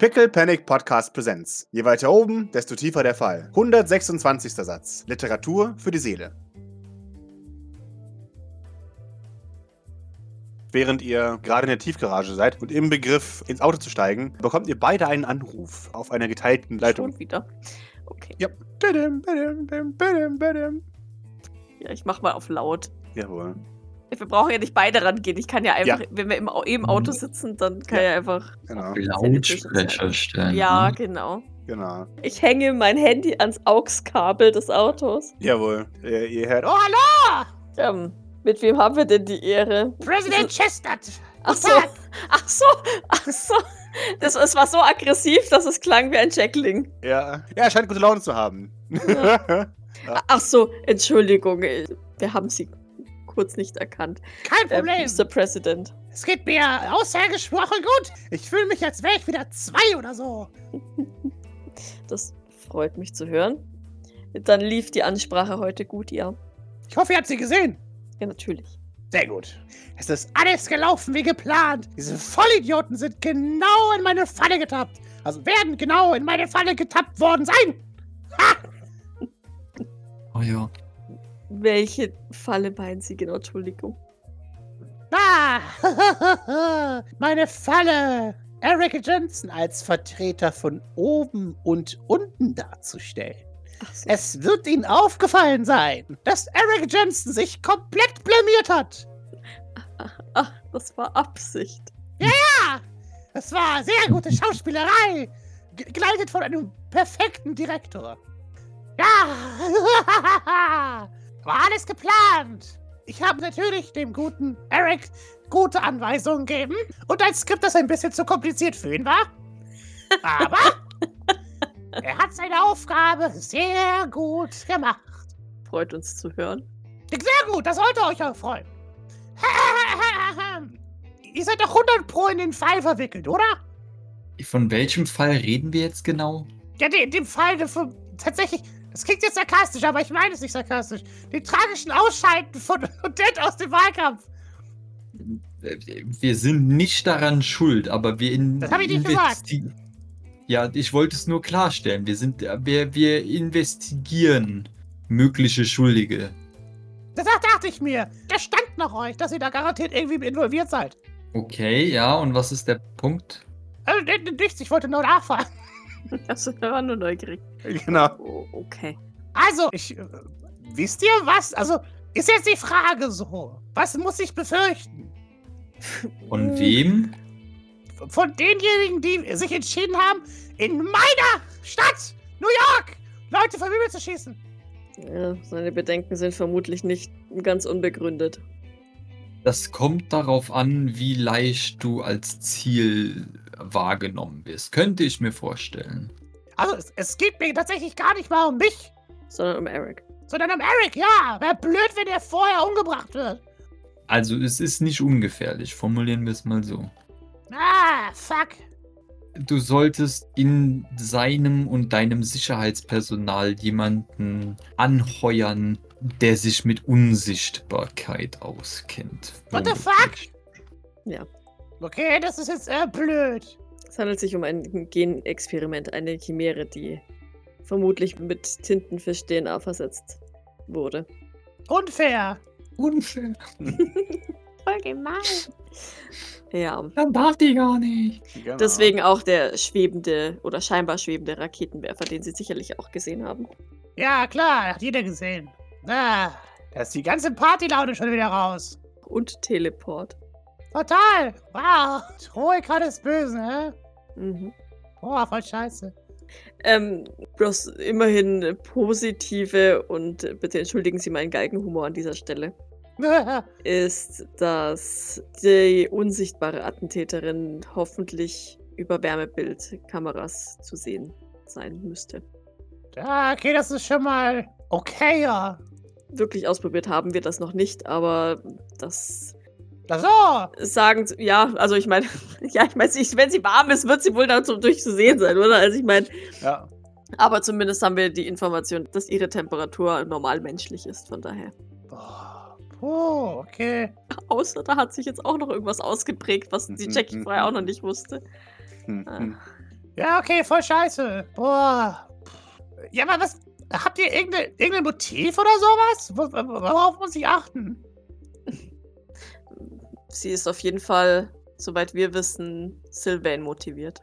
Pickle Panic Podcast Präsenz. Je weiter oben, desto tiefer der Fall. 126. Satz. Literatur für die Seele. Während ihr gerade in der Tiefgarage seid und im Begriff ins Auto zu steigen, bekommt ihr beide einen Anruf auf einer geteilten Leitung. Schon wieder. Okay. Ja. Ja, ich mach mal auf laut. Jawohl. Wir brauchen ja nicht beide rangehen. Ich kann ja einfach, Ja. wenn wir im, im Auto sitzen, dann kann Ja. ich einfach. Genau. Lautsprecher stellen. Ja, ne? genau. Genau. Ich hänge mein Handy ans AUX-Kabel des Autos. Jawohl. Ihr, ihr hört. Oh, hallo! Ähm, mit wem haben wir denn die Ehre? Präsident Chestnut! Ach so, ach so, ach so. Das, es war so aggressiv, dass es klang wie ein Jackling. Ja. Ja, er scheint gute Laune zu haben. Ach so, Entschuldigung, wir haben Sie kurz nicht erkannt. Kein Äh, Problem. Mr. President. Es geht mir ausgesprochen gut. Ich fühle mich, als wäre ich wieder zwei oder so. Das freut mich zu hören. Dann lief die Ansprache heute gut, ja. Ich hoffe, ihr habt sie gesehen. Ja, natürlich. Sehr gut. Es ist alles gelaufen wie geplant. Diese Vollidioten sind genau in meine Falle getappt. Also werden genau in meine Falle getappt worden sein. Oh ja. Welche Falle meinen Sie genau? Entschuldigung. Ah, meine Falle. Eric Johnson als Vertreter von oben und unten darzustellen. Ach so. Es wird Ihnen aufgefallen sein, dass Eric Johnson sich komplett blamiert hat. Ach, das war Absicht. Ja, es war sehr gute Schauspielerei, ge- geleitet von einem perfekten Direktor. Ja, war alles geplant. Ich habe natürlich dem guten Eric gute Anweisungen gegeben und ein Skript, das ein bisschen zu kompliziert für ihn war. Aber er hat seine Aufgabe sehr gut gemacht. Freut uns zu hören. Sehr gut, das sollte euch auch freuen. Ihr seid doch 100 Pro in den Fall verwickelt, oder? Von welchem Fall reden wir jetzt genau? Ja, in dem Fall de- von, tatsächlich, das klingt jetzt sarkastisch, aber ich meine es nicht sarkastisch. Den tragischen Ausscheiden von Odette aus dem Wahlkampf. Wir sind nicht daran schuld, aber wir in Das hab ich nicht investi- Ja, ich wollte es nur klarstellen. Wir sind, wir, wir investigieren mögliche Schuldige. Das dachte ich mir. Der stand nach euch, dass ihr da garantiert irgendwie involviert seid. Okay, ja, und was ist der Punkt? Also, nichts, ich wollte nur nachfragen. Also, wir waren nur neugierig. genau. Oh, okay. Also, ich, äh, wisst ihr was? Also, ist jetzt die Frage so. Was muss ich befürchten? Von wem? Von denjenigen, die sich entschieden haben, in meiner Stadt, New York, Leute vom Himmel zu schießen. Ja, seine Bedenken sind vermutlich nicht ganz unbegründet. Das kommt darauf an, wie leicht du als Ziel wahrgenommen wirst. Könnte ich mir vorstellen. Also, es, es geht mir tatsächlich gar nicht mal um mich, Sondern um Eric. sondern um Eric, ja. Wäre blöd, wenn er vorher umgebracht wird. Also es ist nicht ungefährlich, formulieren wir es mal so. Ah, fuck. Du solltest in seinem und deinem Sicherheitspersonal jemanden anheuern, der sich mit Unsichtbarkeit auskennt. What the fuck? Okay, das ist jetzt äh, blöd. Es handelt sich um ein Genexperiment, eine Chimäre, die vermutlich mit Tintenfisch-DNA versetzt wurde. Unfair. Unfair. Voll gemein. Ja, Dann darf die gar nicht. genau. deswegen auch der schwebende oder scheinbar schwebende Raketenwerfer, den Sie sicherlich auch gesehen haben. Ja, klar, hat jeder gesehen. Ah, da ist die ganze Partylaune schon wieder raus. Und Teleport. Total. Wow. Troika des Bösen, hä? Mhm. Boah, voll scheiße. Ähm, bloß immerhin positive und bitte entschuldigen Sie meinen Galgenhumor an dieser Stelle. ist, dass die unsichtbare Attentäterin hoffentlich über Wärmebildkameras zu sehen sein müsste. ja, okay, das ist schon mal okay, ja. Wirklich ausprobiert haben wir das noch nicht, aber das So. sagen, ja, also ich meine, ja, ich meine, wenn sie warm ist, wird sie wohl dazu durch zu sehen sein, oder? Also ich meine, Ja. aber zumindest haben wir die Information, dass ihre Temperatur normal menschlich ist, von daher. Boah, Puh, okay. Außer da hat sich jetzt auch noch irgendwas ausgeprägt, was die Mhm, Jackie mhm, vorher auch noch mhm. nicht wusste. Ah. Ja, okay, voll scheiße. Boah. Ja, aber was. Habt ihr irgendein, irgendein Motiv oder sowas? Worauf muss ich achten? Sie ist auf jeden Fall, soweit wir wissen, Sylvain motiviert.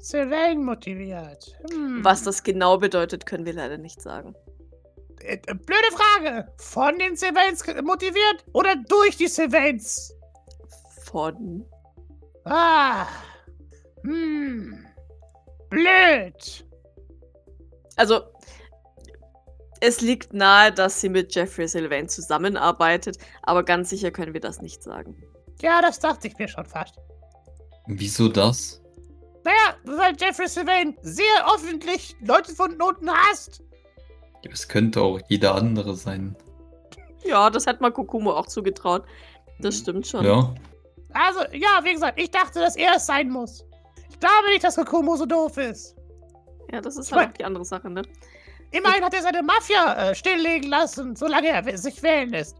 Sylvain motiviert. Hm. Was das genau bedeutet, können wir leider nicht sagen. Äh, äh, blöde Frage. Von den Sylvains motiviert oder durch die Sylvains? Von. Ah. Hm. Blöd. Also, es liegt nahe, dass sie mit Jeffrey Sylvain zusammenarbeitet, aber ganz sicher können wir das nicht sagen. Ja, das dachte ich mir schon fast. Wieso das? Naja, weil Jeffrey Sylvain sehr öffentlich Leute von unten hasst. Es könnte auch jeder andere sein. Ja, das hat man Kokumo auch zugetraut. Das stimmt schon. Ja. Also, ja, wie gesagt, ich dachte, dass er es sein muss. Ich glaube nicht, dass Kokumo so doof ist. Ja, das ist halt auch die andere Sache, ne? Immerhin hat er seine Mafia äh, stilllegen lassen, solange er sich wählen lässt.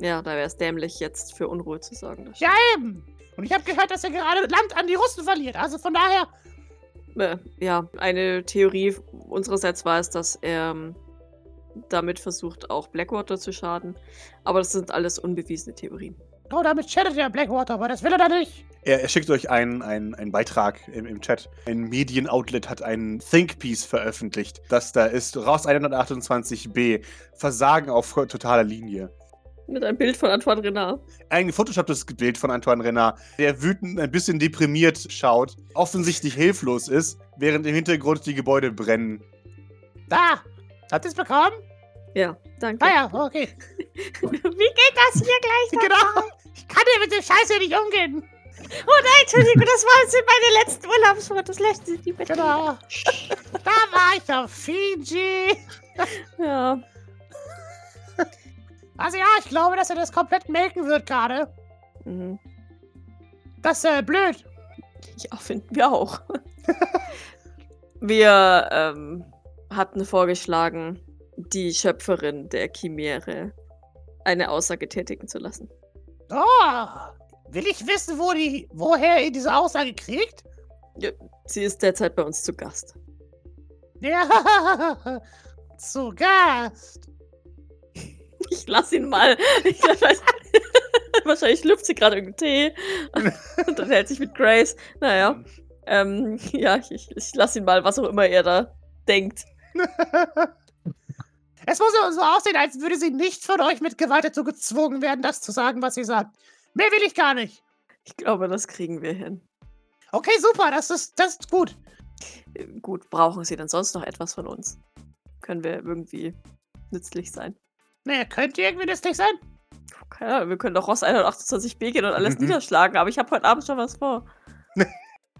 Ja, da wäre es dämlich, jetzt für Unruhe zu sorgen. Ja, eben. Und ich habe gehört, dass er gerade Land an die Russen verliert. Also von daher. Äh, ja, eine Theorie unsererseits war es, dass er ähm, damit versucht, auch Blackwater zu schaden. Aber das sind alles unbewiesene Theorien. Oh, damit chattet er Blackwater, aber das will er da nicht. Er, er schickt euch einen, einen, einen Beitrag im, im Chat. Ein Medienoutlet hat einen Thinkpiece veröffentlicht. Das da ist raus 128b. Versagen auf totaler Linie. Mit einem Bild von Antoine Renard. Ein gefotoshopptes Bild von Antoine Renard, der wütend, ein bisschen deprimiert schaut, offensichtlich hilflos ist, während im Hintergrund die Gebäude brennen. Da! Habt ihr es bekommen? Ja, danke. Ah ja, okay. Wie geht das hier gleich? Genau. Ich kann ja mit dem Scheiße nicht umgehen. Oh nein, Entschuldigung, das waren sind meine letzten Urlaubsfotos. Lassen Sie die bitte. Genau. da war ich auf Fiji. Ja. Also ja, ich glaube, dass er das komplett melken wird gerade. Mhm. Das ist äh, blöd. Ja, finden wir auch. wir ähm, hatten vorgeschlagen, die Schöpferin der Chimäre eine Aussage tätigen zu lassen. Oh, will ich wissen, wo die, woher ihr diese Aussage kriegt? Ja, sie ist derzeit bei uns zu Gast. Ja, zu Gast. Ich lass ihn mal. Weiß, wahrscheinlich lüpft sie gerade irgendeinen Tee und dann hält sich mit Grace. Naja, ähm, ja, ich, ich lass ihn mal, was auch immer er da denkt. Es muss so aussehen, als würde sie nicht von euch mit Gewalt dazu gezwungen werden, das zu sagen, was sie sagt. Mehr will ich gar nicht. Ich glaube, das kriegen wir hin. Okay, super, das ist, das ist gut. Äh, gut, brauchen Sie denn sonst noch etwas von uns? Können wir irgendwie nützlich sein? Naja, könnt ihr irgendwie nützlich sein? Keine Ahnung, wir können doch Ross 128b gehen und alles mhm. niederschlagen, aber ich habe heute Abend schon was vor.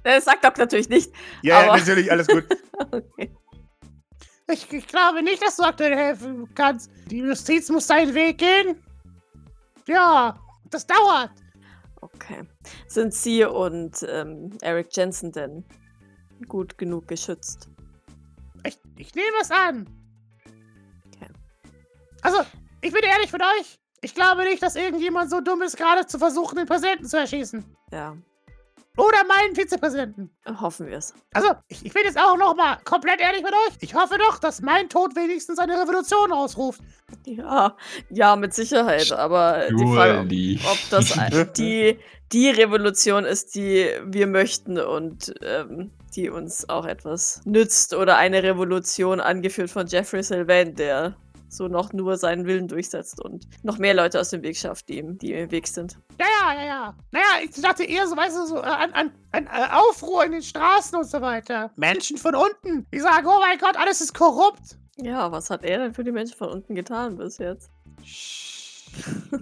das sagt Doc natürlich nicht. Ja, aber... natürlich, alles gut. okay. Ich, ich, glaube nicht, dass du aktuell helfen kannst. Die Justiz muss seinen Weg gehen. Ja, das dauert. Okay. Sind Sie und ähm, Eric Jensen denn gut genug geschützt? Ich, ich nehme es an. Okay. Also, ich bin ehrlich mit euch. Ich glaube nicht, dass irgendjemand so dumm ist, gerade zu versuchen, den Präsidenten zu erschießen. Ja, oder meinen Vizepräsidenten. Hoffen wir es. Also, ich, ich bin jetzt auch noch mal komplett ehrlich mit euch. Ich hoffe doch, dass mein Tod wenigstens eine Revolution ausruft. Ja, ja, mit Sicherheit. Aber die Frage, ob, ob das die, die Revolution ist, die wir möchten und ähm, die uns auch etwas nützt. Oder eine Revolution angeführt von Jeffrey Sylvain, der so noch nur seinen Willen durchsetzt und noch mehr Leute aus dem Weg schafft, die ihm, die im Weg sind. Ja, ja, ja, ja. Naja, ich dachte eher so, weißt du, so äh, an, an, an äh, Aufruhr in den Straßen und so weiter. Menschen von unten, die sagen, oh mein Gott, alles ist korrupt. Ja, was hat er denn für die Menschen von unten getan bis jetzt?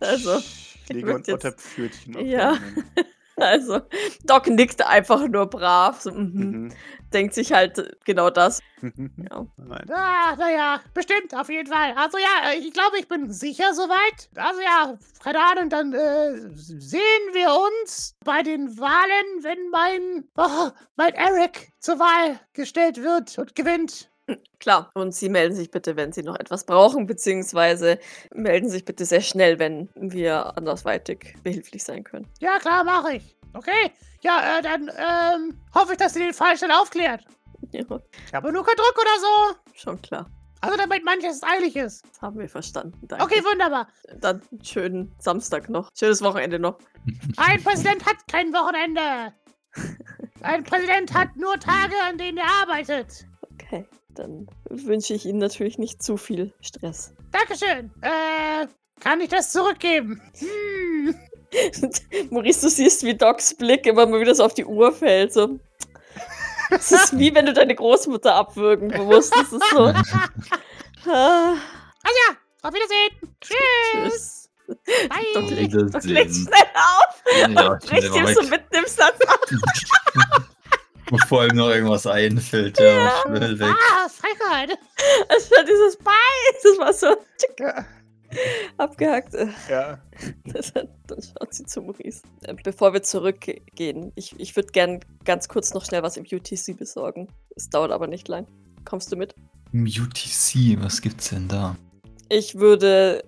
also. Pflege und Otterpfötchen. Ja. Also, Doc nickt einfach nur brav. So, mm mhm. Denkt sich halt genau das. ja. Ah, naja, bestimmt, auf jeden Fall. Also ja, ich glaube, ich bin sicher soweit. Also ja, keine Ahnung, dann äh, sehen wir uns bei den Wahlen, wenn mein, oh, mein Eric zur Wahl gestellt wird und gewinnt. Klar, und Sie melden sich bitte, wenn Sie noch etwas brauchen, beziehungsweise melden sich bitte sehr schnell, wenn wir andersweitig behilflich sein können. Ja, klar, mache ich. Okay, ja, äh, dann ähm, hoffe ich, dass sie den Fall schnell aufklärt. Ja, Ich habe nur keinen Druck oder so. schon klar. Also damit manches eilig ist. Das haben wir verstanden. Danke. Okay, wunderbar. Dann schönen Samstag noch. Schönes Wochenende noch. Ein Präsident hat kein Wochenende. Ein Präsident hat nur Tage, an denen er arbeitet. Okay, dann wünsche ich Ihnen natürlich nicht zu viel Stress. Dankeschön. Äh, kann ich das zurückgeben? Hm. Maurice, du siehst, wie Docs Blick immer mal wieder so auf die Uhr fällt. So. Es ist wie wenn du deine Großmutter abwürgen musst. Das ist so. Ah, Also ja, auf Wiedersehen. Tschüss. Bye. Doc legt. Doc legt schnell auf Ja, und bricht ihm so mitten im Satz ab. Bevor ihm noch irgendwas einfällt, ja, schnell weg. Ah, Frechheit. Es war dieses Bye. Das war so Ja. abgehackt. Ja. Dann schaut sie zu Maurice. Äh, Bevor wir zurückgehen, ich, ich würde gern ganz kurz noch schnell was im UTC besorgen. Es dauert aber nicht lang. Kommst du mit? Im UTC, was gibt's denn da? Ich würde.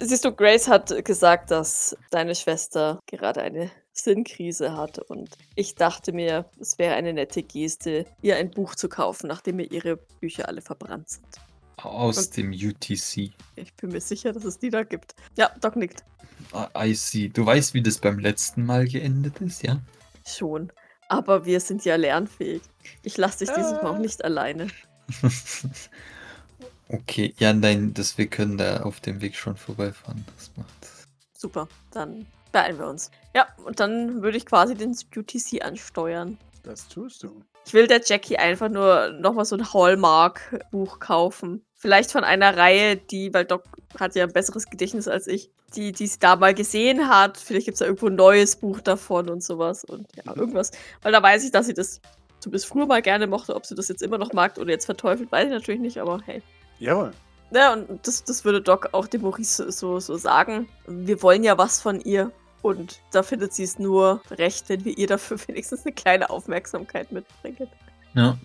Siehst du, Grace hat gesagt, dass deine Schwester gerade eine Sinnkrise hat und ich dachte mir, es wäre eine nette Geste, ihr ein Buch zu kaufen, nachdem mir ihre Bücher alle verbrannt sind. Aus Und- dem UTC. Ich bin mir sicher, dass es die da gibt. Ja, Doc nickt. I see. Du weißt, wie das beim letzten Mal geendet ist, ja? Schon. Aber wir sind ja lernfähig. Ich lasse dich dieses Mal auch Äh. nicht alleine. okay, ja, nein, das, wir können da auf dem Weg schon vorbeifahren. Das macht. Super, dann beeilen wir uns. Ja, und dann würde ich quasi den UTC ansteuern. Das tust du. Ich will der Jackie einfach nur nochmal so ein Hallmark-Buch kaufen. Vielleicht von einer Reihe, die, weil Doc hat ja ein besseres Gedächtnis als ich, die, die sie da mal gesehen hat. Vielleicht gibt es da irgendwo ein neues Buch davon und sowas. Und ja, irgendwas. Weil da weiß ich, dass sie das zumindest früher mal gerne mochte. Ob sie das jetzt immer noch mag oder jetzt verteufelt, weiß ich natürlich nicht, aber hey. Jawohl. Ja, und das, das würde Doc auch dem Maurice so, so sagen. Wir wollen ja was von ihr. Und da findet sie es nur recht, wenn wir ihr dafür wenigstens eine kleine Aufmerksamkeit mitbringen. Ja.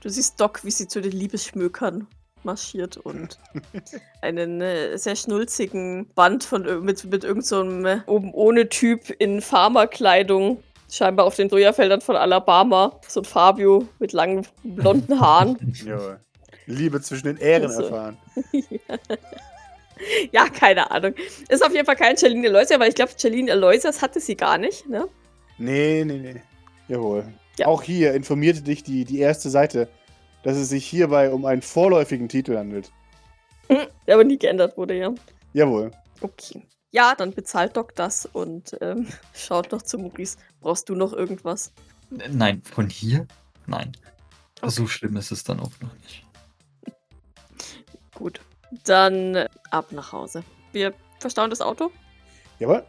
Du siehst Doc, wie sie zu den Liebesschmökern marschiert und einen äh, sehr schnulzigen Band von, mit, mit irgendeinem so einem, äh, oben ohne Typ in Farmerkleidung, scheinbar auf den Sojafeldern von Alabama. So ein Fabio mit langen blonden Haaren. Jawohl. Liebe zwischen den Ähren Also. erfahren. ja, keine Ahnung. Ist auf jeden Fall kein Charlene Aloysius, weil ich glaube, Charlene Aloysius hatte sie gar nicht, ne? Nee, nee, nee. Jawohl. Ja. Auch hier informierte dich die, die erste Seite, dass es sich hierbei um einen vorläufigen Titel handelt. Der aber nie geändert wurde, ja. Jawohl. Okay. Ja, dann bezahlt Doc das und ähm, schaut noch zu Maurice. Brauchst du noch irgendwas? Nein, von hier? Nein. So schlimm ist es dann auch noch nicht. Gut. Dann äh, ab nach Hause. Wir verstauen das Auto Jawohl.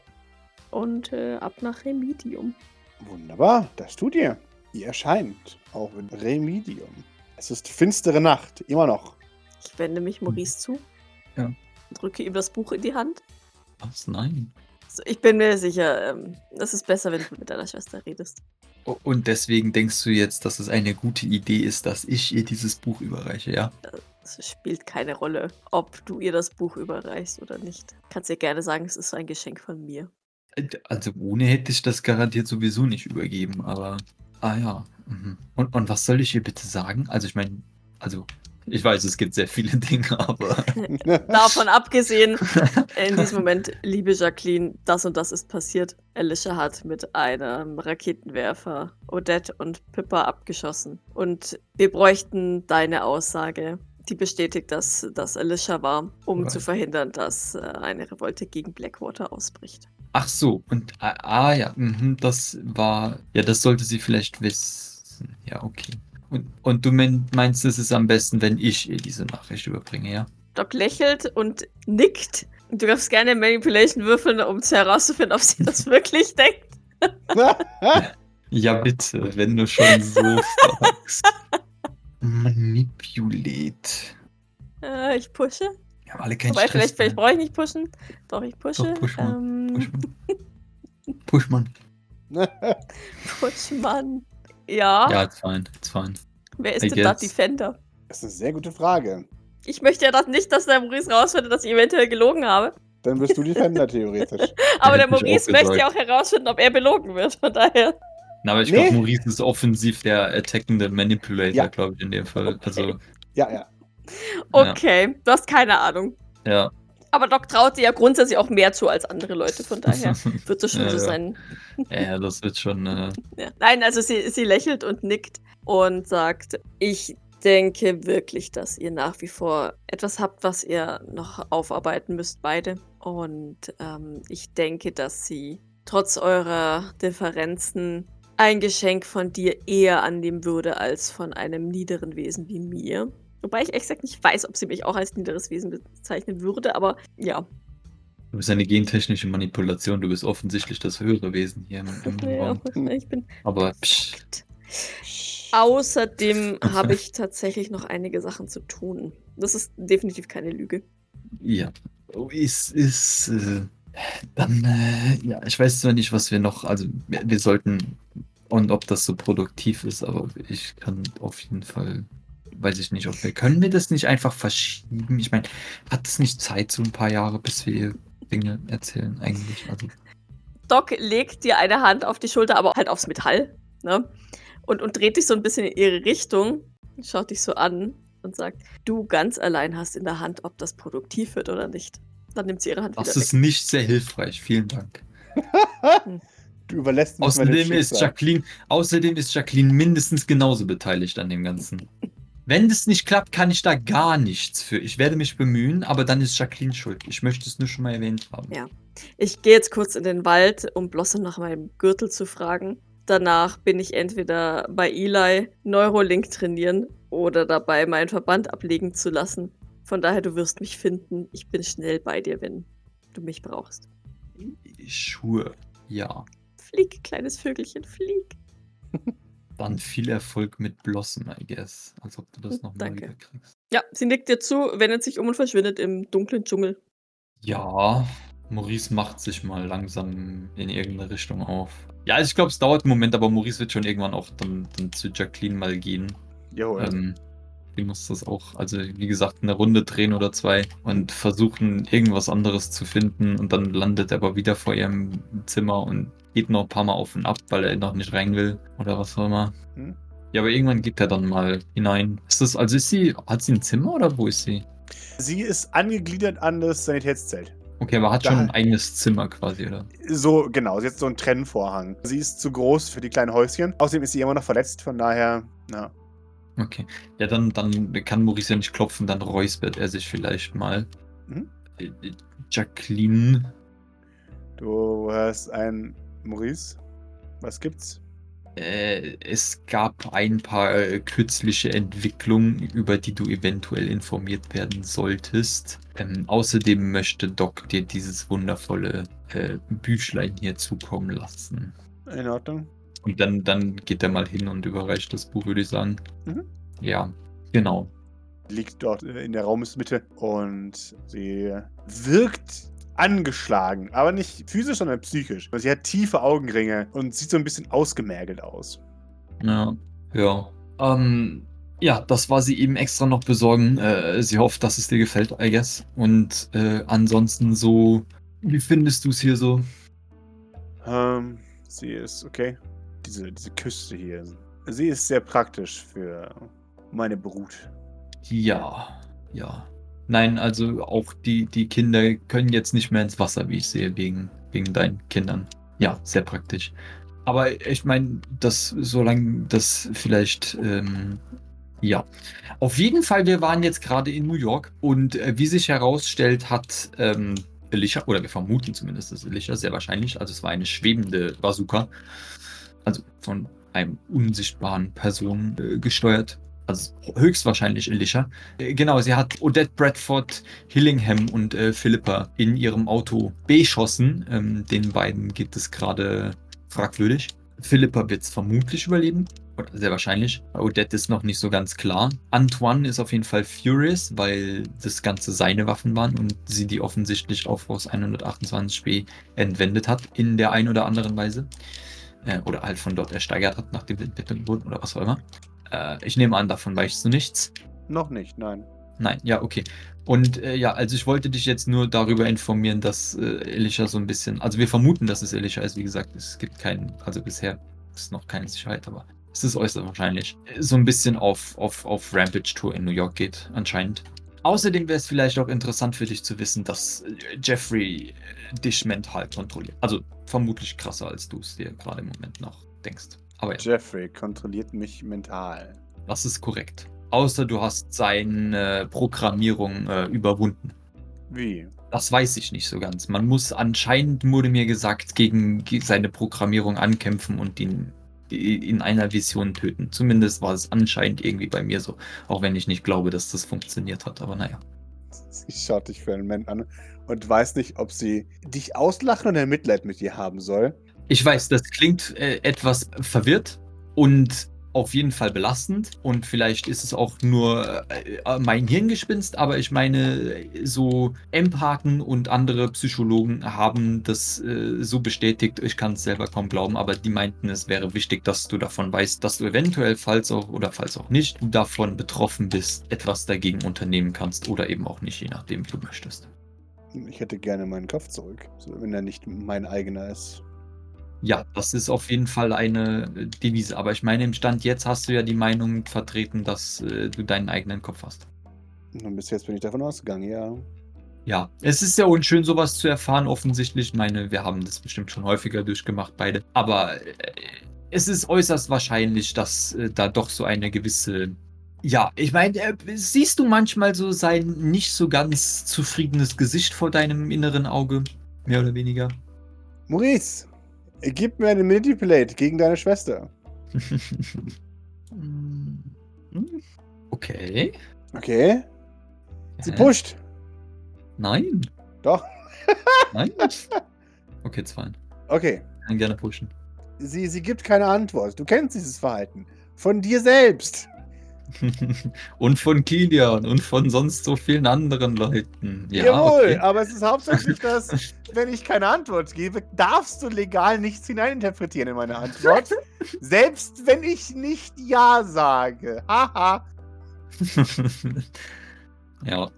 und äh, ab nach Remedium. Wunderbar, das tut ihr. Ihr erscheint auf Remedium. Es ist finstere Nacht, immer noch. Ich wende mich Maurice zu. Ja. Drücke ihm das Buch in die Hand. Was? Nein. So, ich bin mir sicher, ähm, es ist besser, wenn du mit deiner Schwester redest. Und deswegen denkst du jetzt, dass es eine gute Idee ist, dass ich ihr dieses Buch überreiche, ja? Es spielt keine Rolle, ob du ihr das Buch überreichst oder nicht. Kannst ihr gerne sagen, es ist ein Geschenk von mir. Äh, Also ohne hätte ich das garantiert sowieso nicht übergeben, aber. Ah ja. Mhm. Und, und was soll ich ihr bitte sagen? Also ich meine, also ich weiß, es gibt sehr viele Dinge, aber. Davon abgesehen, in diesem Moment, liebe Jacqueline, das und das ist passiert. Alicia hat mit einem Raketenwerfer Odette und Pippa abgeschossen. Und wir bräuchten deine Aussage, die bestätigt, dass das Alicia war, um zu Right. verhindern, dass äh, eine Revolte gegen Blackwater ausbricht. Ach so, und ah, ah ja, mhm, das war. Ja, das sollte sie vielleicht wissen. Ja, okay. Und, und du mein- meinst, es ist am besten, wenn ich ihr diese Nachricht überbringe, ja? Doc lächelt und nickt. Du darfst gerne Manipulation würfeln, um zu herauszufinden, ob sie das wirklich denkt. Ja, bitte, wenn du schon so fragst. Manipulate. Äh, ich pushe. Wir haben alle keinen Wobei, Stress. vielleicht, vielleicht brauche ich nicht pushen. Doch, ich pushe. Doch, push mal, ähm, Push, man. Push, man. push. Ja. Ja, it's fine, it's fine. Wer ist I denn da. Defender? Das ist eine sehr gute Frage. Ich möchte ja das nicht, dass der Maurice rausfindet, dass ich eventuell gelogen habe. Dann bist du Defender theoretisch. Aber der Maurice möchte ja auch herausfinden, ob er belogen wird. Von daher. Na, aber ich Nee. glaube, Maurice ist offensiv der attackende Manipulator, Ja. glaube ich, in dem Fall. Also, Ja, ja. Okay, du hast keine Ahnung. ja. Aber Doc traut dir ja grundsätzlich auch mehr zu als andere Leute. Von daher wird das schon Ja, so ja. sein. ja, das wird schon. Äh, Ja. Nein, also sie, sie lächelt und nickt und sagt, ich denke wirklich, dass ihr nach wie vor etwas habt, was ihr noch aufarbeiten müsst, beide. Und ähm, ich denke, dass sie trotz eurer Differenzen ein Geschenk von dir eher annehmen würde als von einem niederen Wesen wie mir. Wobei ich ehrlich gesagt nicht weiß, ob sie mich auch als niederes Wesen bezeichnen würde, aber ja. du bist eine gentechnische Manipulation, du bist offensichtlich das höhere Wesen hier im, im Raum. ich bin Aber psch, Außerdem habe ich tatsächlich noch einige Sachen zu tun. Das ist definitiv keine Lüge. ja. Oh, Ist, ist, äh, dann, äh, ja, ich weiß zwar nicht, was wir noch, also wir, wir sollten, und ob das so produktiv ist, aber ich kann auf jeden Fall, weiß ich nicht, ob wir, können wir das nicht einfach verschieben? Ich meine, hat es nicht Zeit, so ein paar Jahre, bis wir Dinge erzählen eigentlich? Also, Doc legt dir eine Hand auf die Schulter, aber halt aufs Metall, ne? Und, und dreht dich so ein bisschen in ihre Richtung, schaut dich so an und sagt, du ganz allein hast in der Hand, ob das produktiv wird oder nicht. Dann nimmt sie ihre Hand das wieder ist nicht sehr hilfreich, vielen Dank. Du überlässt mich Außerdem ist. Jacqueline, außerdem ist Jacqueline mindestens genauso beteiligt an dem Ganzen. Wenn das nicht klappt, kann ich da gar nichts für. Ich werde mich bemühen, aber dann ist Jacqueline schuld. Ich möchte es nur schon mal erwähnt haben. Ja. Ich gehe jetzt kurz in den Wald, um Blossom nach meinem Gürtel zu fragen. Danach bin ich entweder bei Eli Neurolink trainieren oder dabei, meinen Verband ablegen zu lassen. Von daher, du wirst mich finden. Ich bin schnell bei dir, wenn du mich brauchst. Schuhe. Ja. Flieg, kleines Vögelchen, flieg. Dann viel Erfolg mit Blossom, I guess. Als ob du das nochmal Danke. wieder kriegst. Ja, sie nickt dir zu, wendet sich um und verschwindet im dunklen Dschungel. Ja, Maurice macht sich mal langsam in irgendeine Richtung auf. Ja, ich glaube, es dauert einen Moment, aber Maurice wird schon irgendwann auch dann, dann zu Jacqueline mal gehen. Jawohl. Ähm, die muss das auch, also wie gesagt, eine Runde drehen oder zwei und versuchen, irgendwas anderes zu finden. Und dann landet er aber wieder vor ihrem Zimmer und geht noch ein paar Mal auf und ab, weil er noch nicht rein will oder was auch immer. Hm. Ja, aber irgendwann geht er dann mal hinein. Ist das, also ist sie, hat sie ein Zimmer oder wo ist sie? Sie ist angegliedert an das Sanitätszelt. Okay, aber hat Da- schon ein eigenes Zimmer quasi, oder? So, genau, sie hat so einen Trennvorhang. Sie ist zu groß für die kleinen Häuschen. Außerdem ist sie immer noch verletzt, von daher, ja. Okay. Ja, dann, dann kann Maurice ja nicht klopfen, dann räuspert er sich vielleicht mal. Mhm. Äh, äh, Jacqueline, Du hörst ein Maurice. Was gibt's? äh, es gab ein paar äh, kürzliche Entwicklungen, über die du eventuell informiert werden solltest. Ähm, außerdem möchte Doc dir dieses wundervolle äh, Büchlein hier zukommen lassen. In Ordnung. Und dann, dann geht er mal hin und überreicht das Buch, würde ich sagen. Mhm. Ja, genau. Liegt dort äh, in der Raumesmitte und sie wirkt angeschlagen, aber nicht physisch, sondern psychisch. Sie hat tiefe Augenringe und sieht so ein bisschen ausgemergelt aus. Ja, ja. Ähm, ja, das war sie eben extra noch besorgen. Äh, sie hofft, dass es dir gefällt, I guess. Und äh, ansonsten so, wie findest du es hier so? Ähm, sie ist okay. Diese, diese Küste hier. Sie ist sehr praktisch für meine Brut. Ja, ja. Nein, also auch die, die Kinder können jetzt nicht mehr ins Wasser, wie ich sehe, wegen, wegen deinen Kindern. Ja, sehr praktisch. Aber ich meine, das, solange das vielleicht, ähm, ja. Auf jeden Fall, wir waren jetzt gerade in New York und äh, wie sich herausstellt, hat ähm, Alicia, oder wir vermuten zumindest, dass Alicia sehr wahrscheinlich, also es war eine schwebende Bazooka, also von einem unsichtbaren Person äh, gesteuert. Also höchstwahrscheinlich Alicia. Äh, genau, sie hat Odette Bradford, Hillingham und äh, Philippa in ihrem Auto beschossen. Ähm, den beiden geht es gerade fragwürdig. Philippa wird es vermutlich überleben. Oder sehr wahrscheinlich. Odette ist noch nicht so ganz klar. Antoine ist auf jeden Fall furious, weil das Ganze seine Waffen waren und sie die offensichtlich auf Haus 128b entwendet hat in der einen oder anderen Weise. Äh, oder halt von dort ersteigert hat, sie entwendet wurden oder was auch immer. Äh, ich nehme an, davon weichst du nichts. Noch nicht, nein. Nein, ja, okay. Und äh, ja, also ich wollte dich jetzt nur darüber informieren, dass äh, Elisha so ein bisschen, also wir vermuten, dass es Elisha ist, wie gesagt, es gibt keinen, also bisher ist noch keine Sicherheit, aber es ist äußerst wahrscheinlich, so ein bisschen auf, auf, auf Rampage-Tour in New York geht, anscheinend. Außerdem wäre es vielleicht auch interessant für dich zu wissen, dass äh, Jeffrey äh, dich mental kontrolliert. Also vermutlich krasser, als du es dir gerade im Moment noch denkst. Aber ja. Jeffrey kontrolliert mich mental. Das ist korrekt. Außer du hast seine Programmierung äh, überwunden. Wie? Das weiß ich nicht so ganz. Man muss anscheinend, wurde mir gesagt, gegen seine Programmierung ankämpfen und ihn in einer Vision töten. Zumindest war es anscheinend irgendwie bei mir so. Auch wenn ich nicht glaube, dass das funktioniert hat. Aber naja. Sie schaut dich für einen Moment an und weiß nicht, ob sie dich auslachen oder Mitleid mit dir haben soll. Ich weiß, das klingt äh, etwas verwirrt und auf jeden Fall belastend und vielleicht ist es auch nur äh, mein Hirngespinst, aber ich meine, so Empathen und andere Psychologen haben das äh, so bestätigt, ich kann es selber kaum glauben, aber die meinten, es wäre wichtig, dass du davon weißt, dass du eventuell, falls auch oder falls auch nicht, davon betroffen bist, etwas dagegen unternehmen kannst oder eben auch nicht, je nachdem, wie du möchtest. Ich hätte gerne meinen Kopf zurück, wenn er nicht mein eigener ist. Ja, das ist auf jeden Fall eine äh, Devise. Aber ich meine, im Stand jetzt hast du ja die Meinung vertreten, dass äh, du deinen eigenen Kopf hast. Und bis jetzt bin ich davon ausgegangen, ja. Ja, es ist ja unschön, sowas zu erfahren, offensichtlich. Ich meine, wir haben das bestimmt schon häufiger durchgemacht, beide. Aber äh, es ist äußerst wahrscheinlich, dass äh, da doch so eine gewisse. Ja, ich meine, äh, siehst du manchmal so sein nicht so ganz zufriedenes Gesicht vor deinem inneren Auge? Mehr oder weniger? Maurice, Gib mir eine Manipulate gegen deine Schwester. okay. Okay. Sie Hä? pusht. Nein. Doch. Nein. Okay, zwei. Okay. Ich kann gerne pushen. Sie, sie gibt keine Antwort. Du kennst dieses Verhalten. Von dir selbst. Und von Kilian und von sonst so vielen anderen Leuten. Ja, Jawohl, okay. aber es ist hauptsächlich das, wenn ich keine Antwort gebe, darfst du legal nichts hineininterpretieren in meine Antwort. Selbst wenn ich nicht Ja sage. Haha. ja.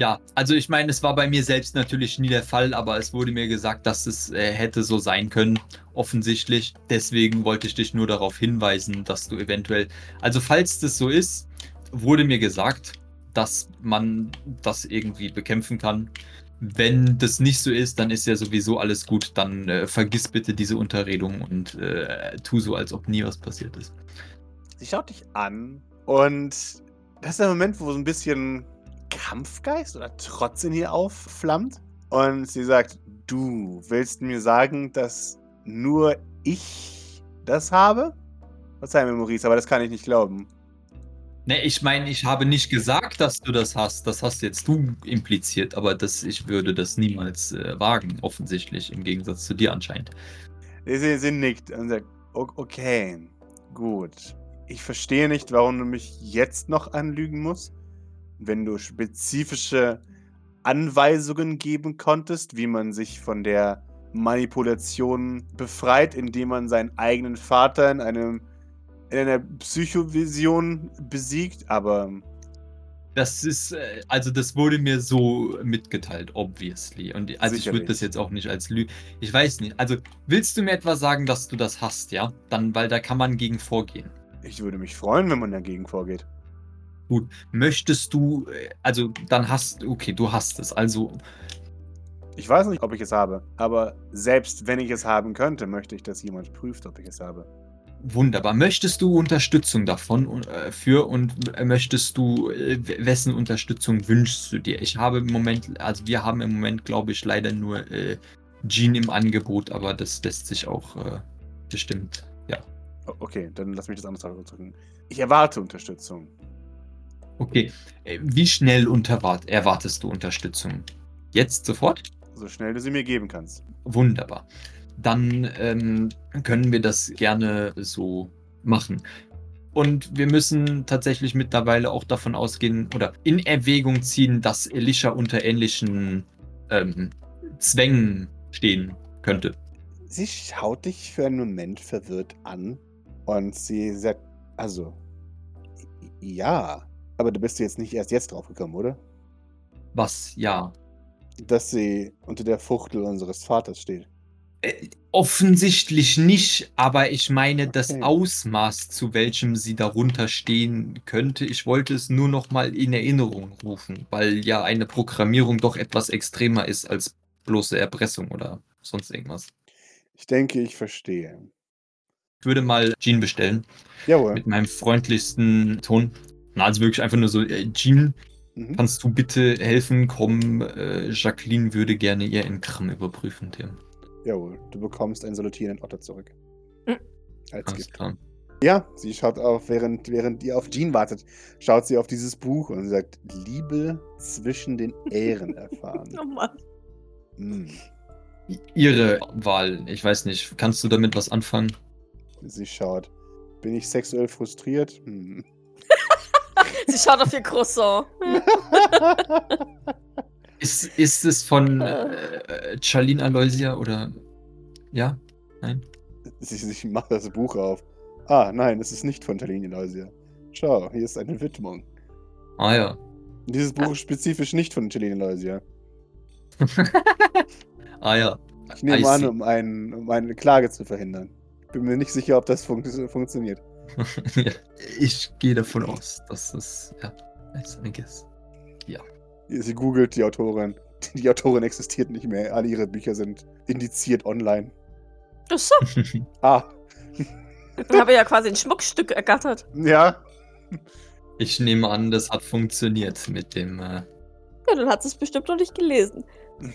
Ja, also ich meine, es war bei mir selbst natürlich nie der Fall, aber es wurde mir gesagt, dass es äh, hätte so sein können, offensichtlich. Deswegen wollte ich dich nur darauf hinweisen, dass du eventuell, also falls das so ist, wurde mir gesagt, dass man das irgendwie bekämpfen kann. Wenn das nicht so ist, dann ist ja sowieso alles gut. Dann äh, vergiss bitte diese Unterredung und äh, tu so, als ob nie was passiert ist. Sie schaut dich an und das ist der Moment, wo so ein bisschen Kampfgeist oder Trotz in ihr aufflammt. Und sie sagt, du willst mir sagen, dass nur ich das habe? Verzeih mir, Maurice, aber das kann ich nicht glauben. Ne, ich meine, ich habe nicht gesagt, dass du das hast. Das hast jetzt du impliziert, aber das, ich würde das niemals äh, wagen, offensichtlich, im Gegensatz zu dir anscheinend. Sie, sie nickt und sagt, okay, gut. Ich verstehe nicht, warum du mich jetzt noch anlügen musst wenn du spezifische Anweisungen geben konntest, wie man sich von der Manipulation befreit, indem man seinen eigenen Vater in, einem, in einer Psychovision besiegt, aber. Das ist, äh, also das wurde mir so mitgeteilt, obviously. Und also Sicherlich. ich würde das jetzt auch nicht als Lüge. Ich weiß nicht. Also willst du mir etwa sagen, dass du das hast, ja? Dann, weil da kann man gegen vorgehen. Ich würde mich freuen, wenn man dagegen vorgeht. Gut, möchtest du, äh, also dann hast, okay, du hast es, also. Ich weiß nicht, ob ich es habe, aber selbst wenn ich es haben könnte, möchte ich, dass jemand prüft, ob ich es habe. Wunderbar. Möchtest du Unterstützung davon äh, für und möchtest du, äh, wessen Unterstützung wünschst du dir? Ich habe im Moment, also wir haben im Moment, glaube ich, leider nur äh, Jean im Angebot, aber das lässt sich auch äh, bestimmt, ja. Okay, dann lass mich das anders ausdrücken. Ich erwarte Unterstützung. Okay. Äh, wie schnell erwartest du Unterstützung? Jetzt sofort? So schnell du sie mir geben kannst. Wunderbar. Dann ähm, können wir das gerne so machen. Und wir müssen tatsächlich mittlerweile auch davon ausgehen oder in Erwägung ziehen, dass Elisha unter ähnlichen ähm, Zwängen stehen könnte. Sie schaut dich für einen Moment verwirrt an und sie sagt, also, ja, Aber du bist jetzt nicht erst jetzt draufgekommen, oder? Was? Ja. Dass sie unter der Fuchtel unseres Vaters steht. Äh, offensichtlich nicht, aber ich meine das Okay. Ausmaß, zu welchem sie darunter stehen könnte. Ich wollte es nur noch mal in Erinnerung rufen, weil ja eine Programmierung doch etwas extremer ist als bloße Erpressung oder sonst irgendwas. Ich denke, ich verstehe. Ich würde mal Jean bestellen Jawohl. mit meinem freundlichsten Ton. Na, also wirklich einfach nur so, äh, Jean, Mhm. kannst du bitte helfen? Komm, äh, Jacqueline würde gerne ihr Engramm überprüfen, Tim. Jawohl. Du bekommst einen salutierenden Otter zurück. Mhm. Als Gift. klar. Ja, sie schaut auf, während, während ihr auf Jean wartet, schaut sie auf dieses Buch und sie sagt, Liebe zwischen den Ähren erfahren. Oh Mann. Mm. Ihre Wahl, ich weiß nicht, kannst du damit was anfangen? Sie schaut. Bin ich sexuell frustriert? Hm. Sie schaut auf ihr Croissant. Ist, ist es von äh, Charlene Aloysia oder. Ja? Nein? sie, sie macht das Buch auf. Ah, nein, es ist nicht von Talini Lausia. Schau, hier ist eine Widmung. Ah ja. Dieses Buch ist spezifisch nicht von Talini Lausia. ah ja. Ich nehme I an, see. um, einen, um eine Klage zu verhindern. Bin mir nicht sicher, ob das fun funktioniert. Ja, ich gehe davon aus, dass es. Ja, ist I guess. Sie googelt die Autorin. Die Autorin existiert nicht mehr. Alle ihre Bücher sind indiziert online. Ach so, Ah, dann habe ich ja quasi ein Schmuckstück ergattert. ja. ich nehme an, das hat funktioniert mit dem. Äh, Ja, dann hat sie es bestimmt noch nicht gelesen.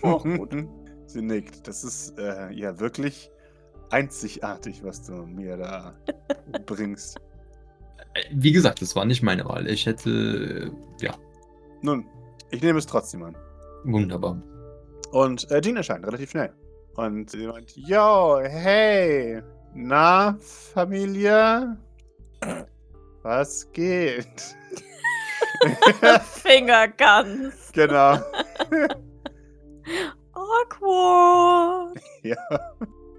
Auch gut. Sie nickt. Das ist äh, ja wirklich einzigartig, was du mir da bringst. wie gesagt, es war nicht meine Wahl. Ich hätte. Äh, ja, Nun, ich nehme es trotzdem an. wunderbar. Und äh, Jean erscheint relativ schnell. Und sie meint, yo, hey, na, Familie? Was geht? Fingerguns. genau. Awkward. Ja.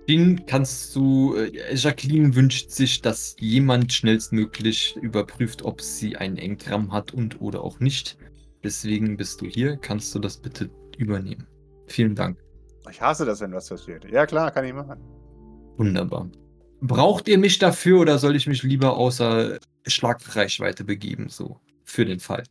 Jean, kannst du. Äh, Jacqueline wünscht sich, dass jemand schnellstmöglich überprüft, ob sie ein Engramm hat und oder auch nicht. Deswegen bist du hier. Kannst du das bitte übernehmen? Vielen Dank. Ich hasse das, wenn was passiert. Ja, klar, kann ich machen. Wunderbar. Braucht ihr mich dafür oder soll ich mich lieber außer Schlagreichweite begeben? So, für den Fall.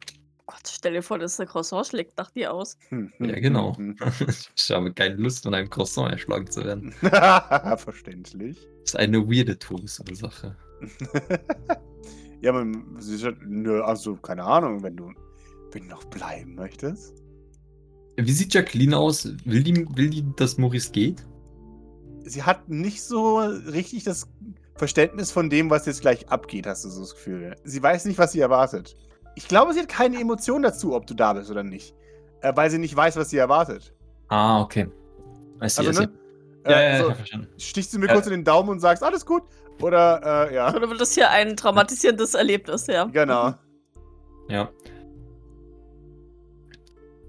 Gott, stell dir vor, dass der Croissant schlägt nach dir aus. Hm, Ja, hm, genau. hm, Ich habe keine Lust, von einem Croissant erschlagen zu werden. Verständlich. Das ist eine weirde Todesursache. ja, man, sie sagt, nö, also, keine Ahnung, wenn du, wenn du noch bleiben möchtest. Wie sieht Jacqueline aus? Will die, will die, dass Maurice geht? Sie hat nicht so richtig das Verständnis von dem, was jetzt gleich abgeht, hast du so das Gefühl. Sie weiß nicht, was sie erwartet. Ich glaube, sie hat keine Emotion dazu, ob du da bist oder nicht. Äh, weil sie nicht weiß, was sie erwartet. Ah, okay. I see, Also, I see. ne? Ja, Äh, ja, so, ja, verstanden. stichst du mir Ja. kurz in den Daumen und sagst, alles gut? Oder, äh, ja. Oder wird das hier ein traumatisierendes Erlebnis, ja? Genau. Ja.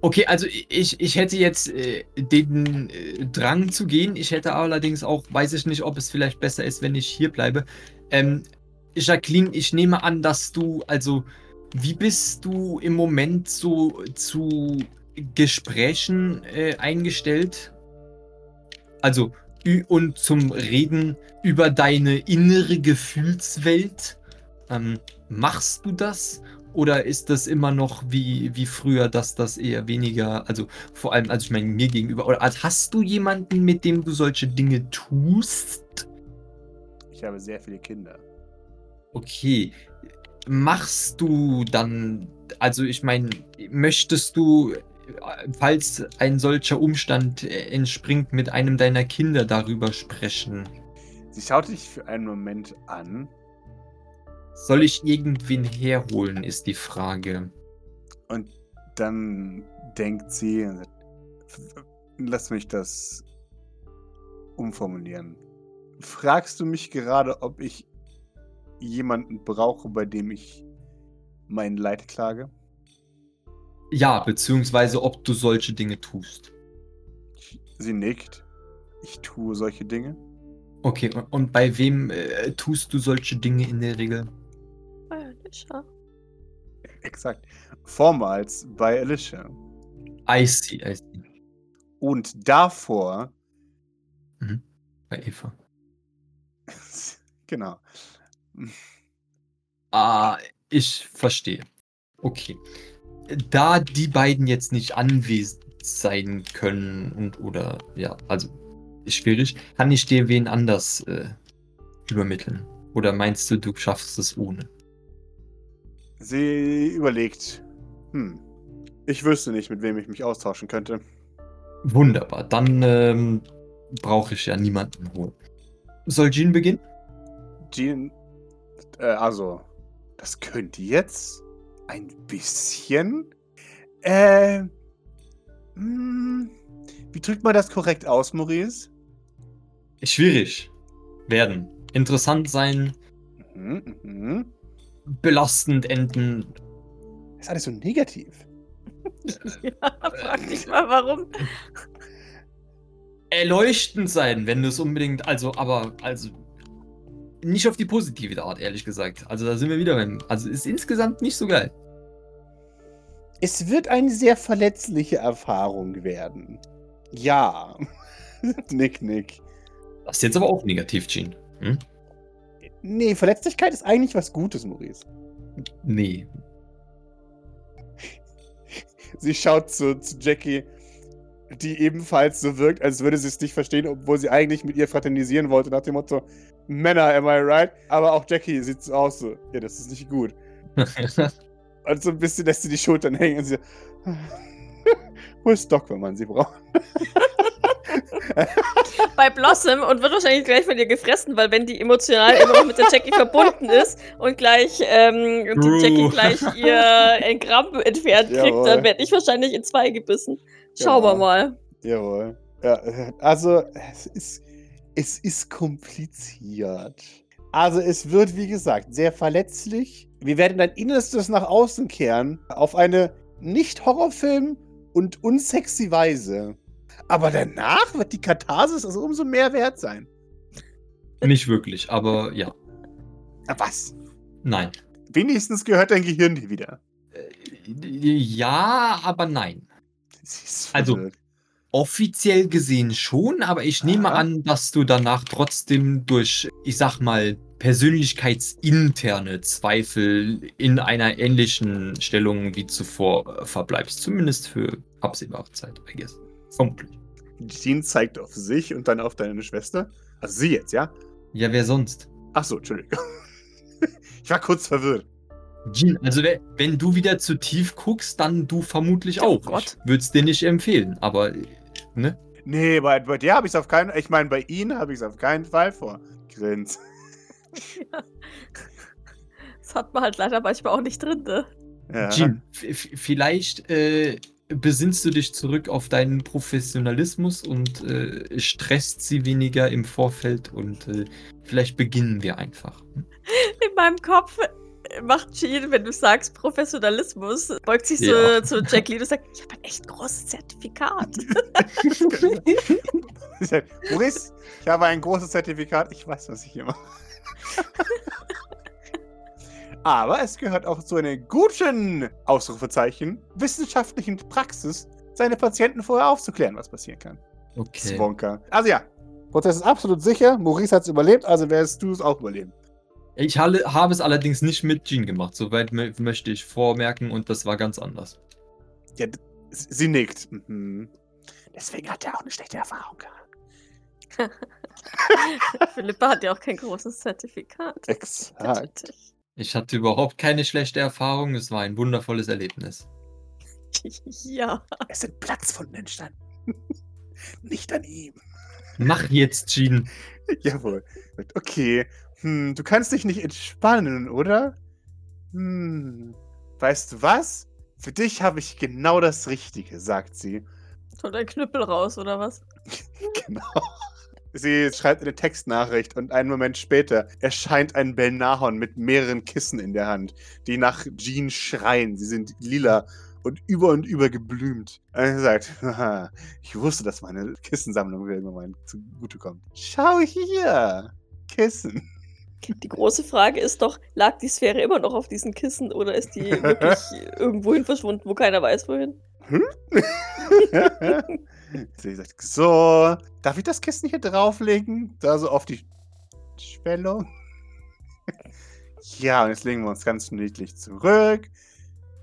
Okay, also ich, ich hätte jetzt äh, den äh, Drang zu gehen. Ich hätte allerdings auch, weiß ich nicht, ob es vielleicht besser ist, wenn ich hier bleibe. Ähm, Jacqueline, ich nehme an, dass du, also, wie bist du im Moment so zu Gesprächen äh, eingestellt? Also, und zum Reden über deine innere Gefühlswelt. Ähm, machst du das? Oder ist das immer noch wie, wie früher, dass das eher weniger, also vor allem, also ich meine, mir gegenüber, oder hast du jemanden, mit dem du solche Dinge tust? Ich habe sehr viele Kinder. Okay. Machst du dann, also ich meine, möchtest du, falls ein solcher Umstand entspringt, mit einem deiner Kinder darüber sprechen? Sie schaut dich für einen Moment an Soll ich irgendwen herholen, ist die Frage. und dann denkt sie, und sagt, "F- lass mich das umformulieren. Fragst du mich gerade, ob ich jemanden brauche, bei dem ich mein Leid klage? Ja, beziehungsweise ob du solche Dinge tust. Sie nickt. Ich tue solche Dinge. Okay, und, bei wem äh, tust du solche Dinge in der Regel? Feierlich, ja. Exakt. Vormals bei Alicia. I see, I see. Und davor. Mhm. Bei Eva. genau. Ah, ich verstehe. Okay. Da die beiden jetzt nicht anwesend sein können und oder ja, also schwierig, kann ich dir wen anders äh, übermitteln? Oder meinst du, du schaffst es ohne? Sie überlegt. Hm. Ich wüsste nicht, mit wem ich mich austauschen könnte. Wunderbar. Dann ähm, brauche ich ja niemanden holen. Soll Jean beginnen? Jean. Äh, also. Das könnte jetzt ein bisschen. Äh. Mh, hm, wie drückt man das korrekt aus, Maurice? Schwierig. Werden. Interessant sein. Mhm, mhm. Belastend enden. ist alles so negativ. ja, frag dich mal, warum. Erleuchtend sein, wenn du es unbedingt. Also, aber, also. Nicht auf die positive Art, ehrlich gesagt. Also, da sind wir wieder beim. Also, ist insgesamt nicht so geil. Es wird eine sehr verletzliche Erfahrung werden. Ja. nick, nick. Das ist jetzt aber auch negativ, Gene. Hm? Nee, Verletzlichkeit ist eigentlich was Gutes, Maurice. Nee. Sie schaut zu, zu Jackie, die ebenfalls so wirkt, als würde sie es nicht verstehen, obwohl sie eigentlich mit ihr fraternisieren wollte, nach dem Motto, Männer, am I right? Aber auch Jackie sieht so aus, so, ja, das ist nicht gut. und so ein bisschen lässt sie die Schultern hängen und sie so, wo ist Doc, wenn man sie braucht? Bei Blossom und wird wahrscheinlich gleich von dir gefressen, weil wenn die emotional immer noch mit der Jackie verbunden ist und gleich ähm, die Jackie gleich ihr Engramm entfernt kriegt, Jawohl. dann werde ich wahrscheinlich in zwei gebissen. Schauen wir mal. Jawohl. Ja, also es ist, es ist kompliziert. Also es wird, wie gesagt, sehr verletzlich. Wir werden dein Innerstes nach außen kehren auf eine nicht Horrorfilm und unsexy Weise. Aber danach wird die Katharsis also umso mehr wert sein. Nicht wirklich, aber ja. Was? Nein. Wenigstens gehört dein Gehirn dir wieder. Äh, ja, aber nein. Also offiziell gesehen schon, aber ich nehme Aha. an, dass du danach trotzdem durch, ich sag mal, persönlichkeitsinterne Zweifel in einer ähnlichen Stellung wie zuvor äh, verbleibst. Zumindest für absehbare Zeit, I guess. Vermutlich. Jean zeigt auf sich und dann auf deine Schwester. Also sie jetzt, ja? Ja, wer sonst? Ach so, Entschuldigung. ich war kurz verwirrt. Jean, also wenn du wieder zu tief guckst, dann du vermutlich oh auch. Gott. Ich würde es dir nicht empfehlen, aber, ne? Nee, bei, bei dir habe ich es auf keinen Ich meine, bei ihnen habe ich es auf keinen Fall vor. Grins. ja. Das hat man halt leider manchmal auch nicht drin, ne? Ja. Jean, vielleicht äh, besinnst du dich zurück auf deinen Professionalismus und äh, stresst sie weniger im Vorfeld und äh, vielleicht beginnen wir einfach. Hm? In meinem Kopf macht Jean, wenn du sagst Professionalismus, beugt sich ja. so zu Jack Lee und sagt, ich habe ein echt großes Zertifikat. Maurice, ich habe ein großes Zertifikat, ich weiß, was ich hier mache. Aber es gehört auch zu einer guten Ausrufezeichen wissenschaftlichen Praxis, seine Patienten vorher aufzuklären, was passieren kann. Okay. Zwonka. Also ja, Prozess ist absolut sicher. Maurice hat es überlebt, also wirst du es auch überleben. Ich habe es allerdings nicht mit Jean gemacht. Soweit möchte ich vormerken und das war ganz anders. Ja, sie nickt. Mhm. Deswegen hat er auch eine schlechte Erfahrung gehabt. Philippa hat ja auch kein großes Zertifikat. Exakt. Ich hatte überhaupt keine schlechte Erfahrung. Es war ein wundervolles Erlebnis. Ja. Es sind Platzfunden entstanden. Nicht an ihm. Mach jetzt, Jean. Jawohl. Okay. Hm, du kannst dich nicht entspannen, oder? Hm. Weißt du was? Für dich habe ich genau das Richtige, sagt sie. Und ein Knüppel raus, oder was? genau. Sie schreibt eine Textnachricht und einen Moment später erscheint ein Belnahon mit mehreren Kissen in der Hand, die nach Jean schreien. Sie sind lila und über und über geblümt. Und er sagt, ich wusste, dass meine Kissensammlung irgendwann mal zugutekommt. Schau hier! Kissen. Die große Frage ist doch, lag die Sphäre immer noch auf diesen Kissen oder ist die wirklich irgendwohin verschwunden, wo keiner weiß, wohin? Hm? Sie sagt, so, darf ich das Kissen hier drauflegen? Da so auf die Schwellung. ja, und jetzt legen wir uns ganz niedlich zurück.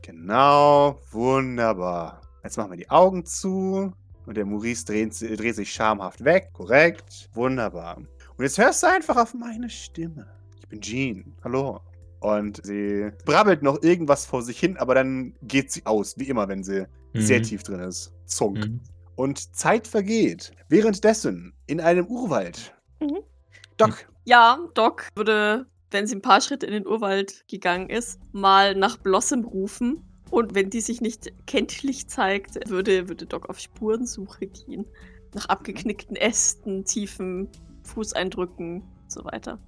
Genau, wunderbar. Jetzt machen wir die Augen zu. Und der Maurice dreht, dreht sich schamhaft weg. Korrekt. Wunderbar. Und jetzt hörst du einfach auf meine Stimme. Ich bin Jean. Hallo. Und sie brabbelt noch irgendwas vor sich hin, aber dann geht sie aus, wie immer, wenn sie mhm. sehr tief drin ist. Zunk. Mhm. Und Zeit vergeht. Währenddessen in einem Urwald. Mhm. Doc. Ja, Doc würde, wenn sie ein paar Schritte in den Urwald gegangen ist, mal nach Blossom rufen. Und wenn die sich nicht kenntlich zeigt, würde, würde Doc auf Spurensuche gehen. Nach abgeknickten Ästen, tiefen Fußeindrücken und so weiter.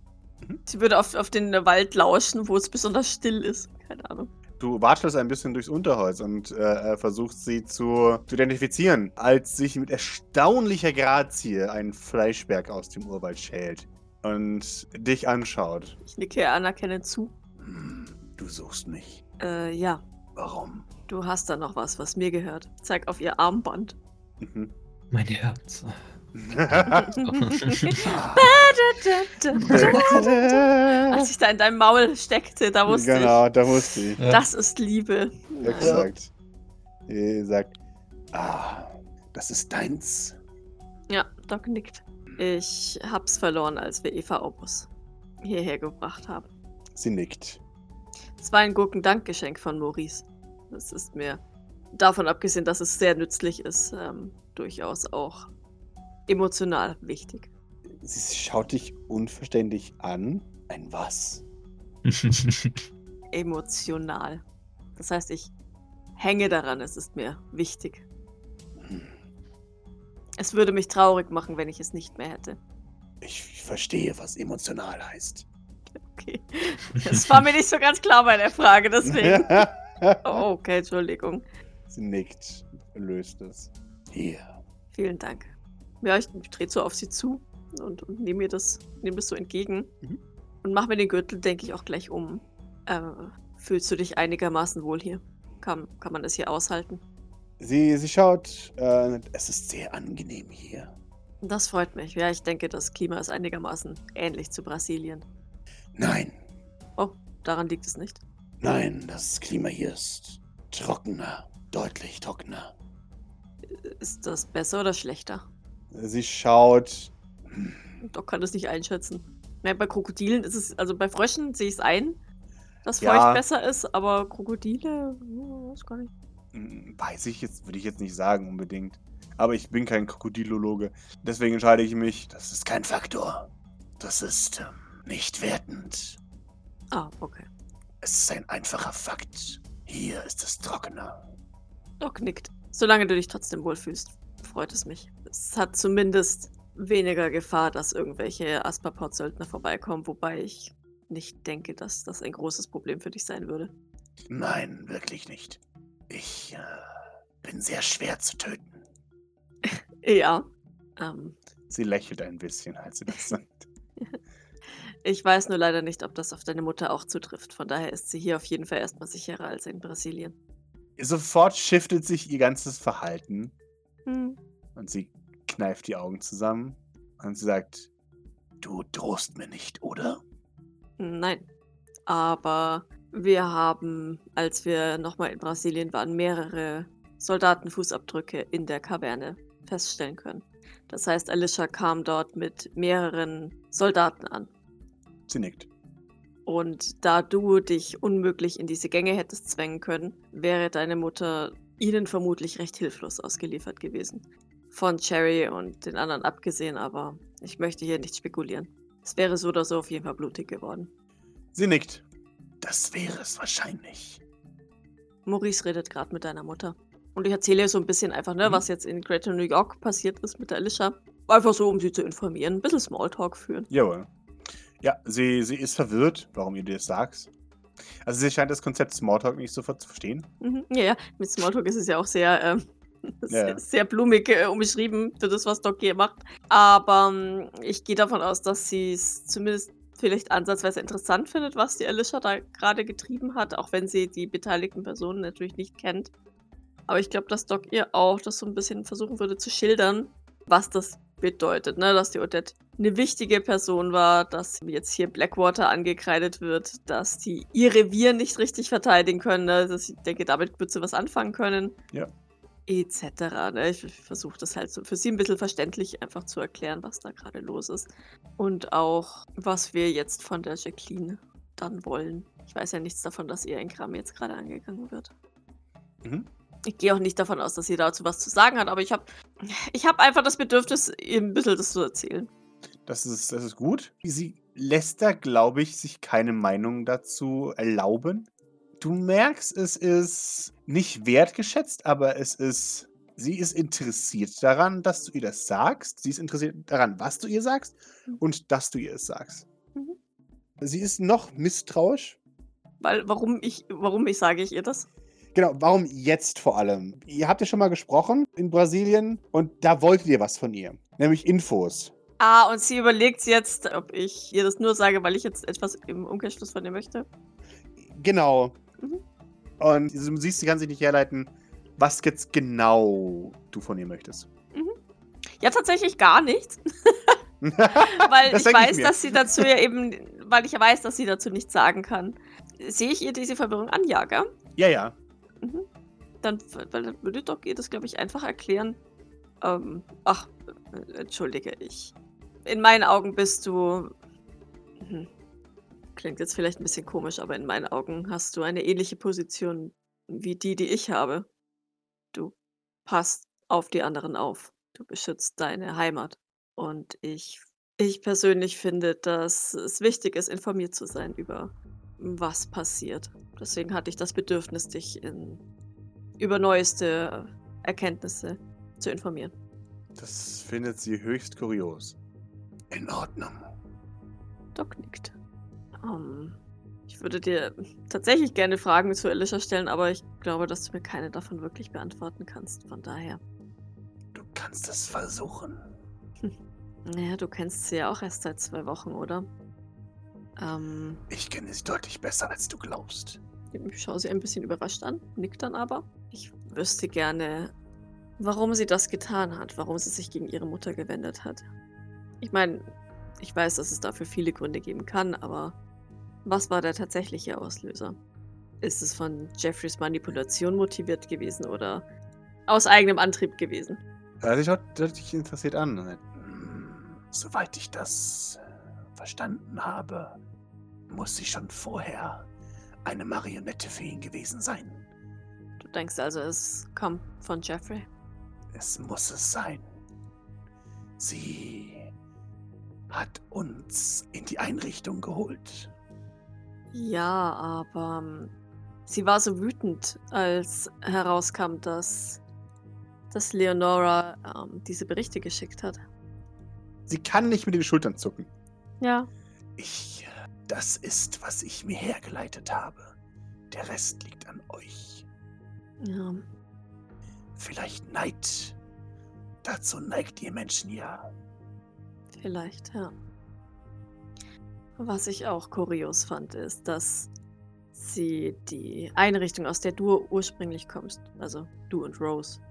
Mhm. Sie würde auf, auf den Wald lauschen, wo es besonders still ist. Keine Ahnung. Du watschelst ein bisschen durchs Unterholz und äh, äh, versuchst sie zu, zu identifizieren, als sich mit erstaunlicher Grazie ein Fleischberg aus dem Urwald schält und dich anschaut. Ich nicke anerkennend zu. Hm, du suchst mich. Äh, ja. Warum? Du hast da noch was, was mir gehört. Zeig auf ihr Armband. Mhm. Mein Herz. Als ich da in deinem Maul steckte, da wusste genau, ich. Genau, da wusste ich. Das ist Liebe. Exakt. Ihr sagt, ah, das ist deins. Ja, Doc nickt. Ich hab's verloren, als wir Eva Opus hierher gebracht haben. Sie nickt. Es war ein Gurkendankgeschenk von Maurice. Das ist mir, davon abgesehen, dass es sehr nützlich ist, ähm, durchaus auch emotional wichtig. Sie schaut dich unverständlich an. Ein was? emotional. Das heißt, ich hänge daran, es ist mir wichtig. Es würde mich traurig machen, wenn ich es nicht mehr hätte. Ich verstehe, was emotional heißt. Okay. Das war mir nicht so ganz klar bei der Frage, deswegen. oh, okay, Entschuldigung. Sie nickt, löst es. Hier. Vielen Dank. Ja, ich, drehe so auf sie zu und, und nehme mir das, nehme das so entgegen. Mhm. Und mache mir den Gürtel, denke ich, auch gleich um. Äh, fühlst du dich einigermaßen wohl hier? Kann, kann man das hier aushalten? Sie, sie schaut, äh, es ist sehr angenehm hier. Das freut mich. Ja, ich denke, das Klima ist einigermaßen ähnlich zu Brasilien. Nein. Oh, daran liegt es nicht. Nein, das Klima hier ist trockener, deutlich trockener. Ist das besser oder schlechter? Sie schaut. Doc kann es nicht einschätzen. Ja, bei Krokodilen ist es, also bei Fröschen sehe ich es ein, dass Feucht ja. besser ist, aber Krokodile, weiß gar nicht. Hm, weiß ich jetzt, würde ich jetzt nicht sagen unbedingt. Aber ich bin kein Krokodilologe. Deswegen entscheide ich mich, das ist kein Faktor. Das ist ähm, nicht wertend. Ah, okay. Es ist ein einfacher Fakt. Hier ist es trockener. Doc nickt. Solange du dich trotzdem wohlfühlst, freut es mich. Es hat zumindest weniger Gefahr, dass irgendwelche Asperport-Söldner vorbeikommen, wobei ich nicht denke, dass das ein großes Problem für dich sein würde. Nein, wirklich nicht. Ich äh, bin sehr schwer zu töten. ja. Ähm, sie lächelt ein bisschen, als sie das sagt. ich weiß nur leider nicht, ob das auf deine Mutter auch zutrifft. Von daher ist sie hier auf jeden Fall erstmal sicherer als in Brasilien. Sofort shiftet sich ihr ganzes Verhalten. Hm. Und sie kneift die Augen zusammen und sie sagt, du drohst mir nicht, oder? Nein. Aber wir haben, als wir nochmal in Brasilien waren, mehrere Soldatenfußabdrücke in der Kaverne feststellen können. Das heißt, Alicia kam dort mit mehreren Soldaten an. Sie nickt. Und da du dich unmöglich in diese Gänge hättest zwängen können, wäre deine Mutter ihnen vermutlich recht hilflos ausgeliefert gewesen von Cherry und den anderen abgesehen, aber ich möchte hier nicht spekulieren. Es wäre so oder so auf jeden Fall blutig geworden. Sie nickt. Das wäre es wahrscheinlich. Maurice redet gerade mit deiner Mutter. Und ich erzähle ihr so ein bisschen einfach, ne, mhm. was jetzt in Greater New York passiert ist mit der Alicia. Einfach so, um sie zu informieren. Ein bisschen Smalltalk führen. Jawohl. Ja, sie, sie ist verwirrt, warum ihr das sagst. Also sie scheint das Konzept Smalltalk nicht sofort zu verstehen. Mhm. Ja, ja, mit Smalltalk ist es ja auch sehr ähm, ja. Sehr blumig äh, umschrieben für das, was Doc hier macht. Aber ähm, ich gehe davon aus, dass sie es zumindest vielleicht ansatzweise interessant findet, was die Alicia da gerade getrieben hat, auch wenn sie die beteiligten Personen natürlich nicht kennt. Aber ich glaube, dass Doc ihr auch das so ein bisschen versuchen würde zu schildern, was das bedeutet, ne? dass die Odette eine wichtige Person war, dass jetzt hier Blackwater angekreidet wird, dass die ihr Revier nicht richtig verteidigen können. Ne? Dass ich denke, damit wird sie was anfangen können. Ja. Etc. Ne? Ich versuche das halt so für sie ein bisschen verständlich einfach zu erklären, was da gerade los ist. Und auch, was wir jetzt von der Jacqueline dann wollen. Ich weiß ja nichts davon, dass ihr Engram jetzt gerade angegangen wird. Mhm. Ich gehe auch nicht davon aus, dass sie dazu was zu sagen hat, aber ich habe ich hab einfach das Bedürfnis, ihr ein bisschen das zu erzählen. Das ist, das ist gut. Sie lässt da, glaube ich, sich keine Meinung dazu erlauben. Du merkst, es ist nicht wertgeschätzt, aber es ist. Sie ist interessiert daran, dass du ihr das sagst. Sie ist interessiert daran, was du ihr sagst mhm. und dass du ihr es sagst. Mhm. Sie ist noch misstrauisch. Weil, warum ich, warum ich sage ich ihr das? Genau, warum jetzt vor allem? Ihr habt ja schon mal gesprochen in Brasilien und da wolltet ihr was von ihr, nämlich Infos. Ah, und sie überlegt jetzt, ob ich ihr das nur sage, weil ich jetzt etwas im Umkehrschluss von ihr möchte. Genau. Mhm. Und du siehst, sie kann sich nicht herleiten, was jetzt genau du von ihr möchtest. Mhm. Ja, tatsächlich gar nichts. weil ich weiß, ich dass sie dazu ja eben, weil ich ja weiß, dass sie dazu nichts sagen kann. Sehe ich ihr diese Verwirrung an, ja, gell? Ja, ja. Mhm. Dann, weil dann würde Doc ihr das, glaube ich, einfach erklären. Ähm, ach, äh, entschuldige, ich. In meinen Augen bist du. Hm, klingt jetzt vielleicht ein bisschen komisch, aber in meinen Augen hast du eine ähnliche Position wie die, die ich habe. Du passt auf die anderen auf. Du beschützt deine Heimat. Und ich, ich persönlich finde, dass es wichtig ist, informiert zu sein über was passiert. Deswegen hatte ich das Bedürfnis, dich in, über neueste Erkenntnisse zu informieren. Das findet sie höchst kurios. In Ordnung. Doc nickt. Um, ich würde dir tatsächlich gerne Fragen zu Alicia stellen, aber ich glaube, dass du mir keine davon wirklich beantworten kannst. Von daher. Du kannst es versuchen. Naja, du kennst sie ja auch erst seit zwei Wochen, oder? Ähm, ich kenne sie deutlich besser, als du glaubst. Ich schaue sie ein bisschen überrascht an, nickt dann aber. Ich wüsste gerne, warum sie das getan hat, warum sie sich gegen ihre Mutter gewendet hat. Ich meine, ich weiß, dass es dafür viele Gründe geben kann, aber was war der tatsächliche Auslöser? Ist es von Jeffreys Manipulation motiviert gewesen oder aus eigenem Antrieb gewesen? Ja, sie schaut dich interessiert an. Hm, soweit ich das verstanden habe, muss sie schon vorher eine Marionette für ihn gewesen sein. Du denkst also, es kommt von Jeffrey? Es muss es sein. Sie hat uns in die Einrichtung geholt. Ja, aber ähm, sie war so wütend, als herauskam, dass, dass Leonora ähm, diese Berichte geschickt hat. Sie kann nicht mit den Schultern zucken. Ja. Ich. Das ist, was ich mir hergeleitet habe. Der Rest liegt an euch. Ja. Vielleicht Neid. Dazu neigt ihr Menschen ja. Vielleicht, ja. Was ich auch kurios fand, ist, dass sie die Einrichtung, aus der du ursprünglich kommst, also du und Rose,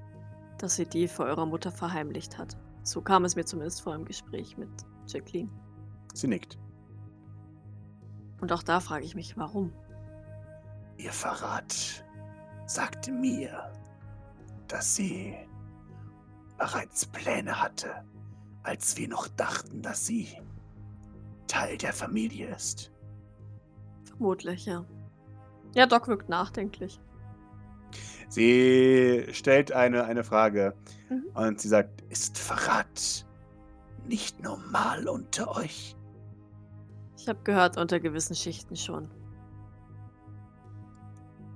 dass sie die vor eurer Mutter verheimlicht hat. So kam es mir zumindest vor im Gespräch mit Jacqueline. Sie nickt. Und auch da frage ich mich, warum? Ihr Verrat sagte mir, dass sie bereits Pläne hatte, als wir noch dachten, dass sie Teil der Familie ist. Vermutlich, ja. Ja, Doc wirkt nachdenklich. Sie stellt eine, eine Frage mhm. und sie sagt, ist Verrat nicht normal unter euch? Ich habe gehört, unter gewissen Schichten schon.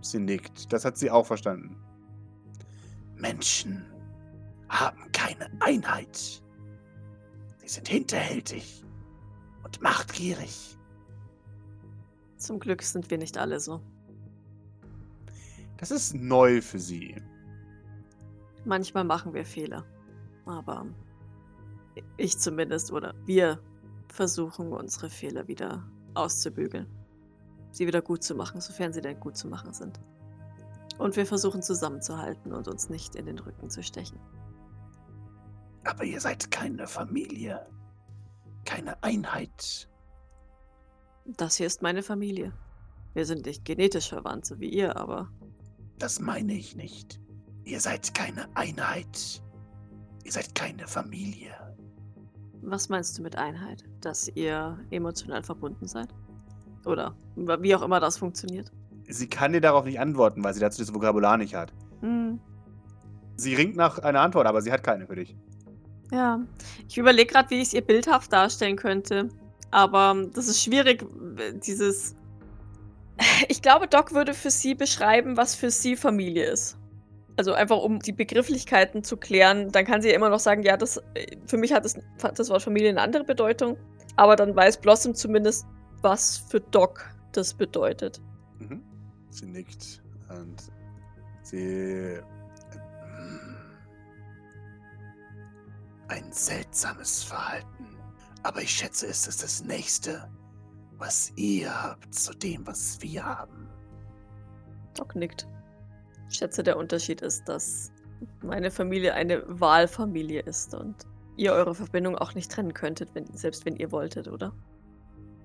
Sie nickt. Das hat sie auch verstanden. Menschen haben keine Einheit. Sie sind hinterhältig und machtgierig. Zum Glück sind wir nicht alle so. Das ist neu für sie. Manchmal machen wir Fehler. Aber ich zumindest oder wir versuchen, unsere Fehler wieder auszubügeln. Sie wieder gut zu machen, sofern sie denn gut zu machen sind. Und wir versuchen zusammenzuhalten und uns nicht in den Rücken zu stechen. Aber ihr seid keine Familie. Keine Einheit. Das hier ist meine Familie. Wir sind nicht genetisch verwandt, so wie ihr, aber Das meine ich nicht. Ihr seid keine Einheit. Ihr seid keine Familie. was meinst du mit Einheit? Dass ihr emotional verbunden seid? Oder wie auch immer das funktioniert? Sie kann dir darauf nicht antworten, weil sie dazu das Vokabular nicht hat. Hm, Sie ringt nach einer Antwort, aber sie hat keine für dich. Ja. Ich überlege gerade, wie ich es ihr bildhaft darstellen könnte. Aber ähm, das ist schwierig, dieses. Ich glaube, Doc würde für sie beschreiben, was für sie Familie ist. Also einfach um die Begrifflichkeiten zu klären, dann kann sie ja immer noch sagen, ja, das äh, für mich hat das, das Wort Familie eine andere Bedeutung. Aber dann weiß Blossom zumindest, was für Doc das bedeutet. Mhm. Sie nickt und sie. Ein seltsames Verhalten. Aber ich schätze, es ist das Nächste, was ihr habt zu dem, was wir haben. Doc nickt. Ich schätze, der Unterschied ist, dass meine Familie eine Wahlfamilie ist und ihr eure Verbindung auch nicht trennen könntet, wenn, selbst wenn ihr wolltet, oder?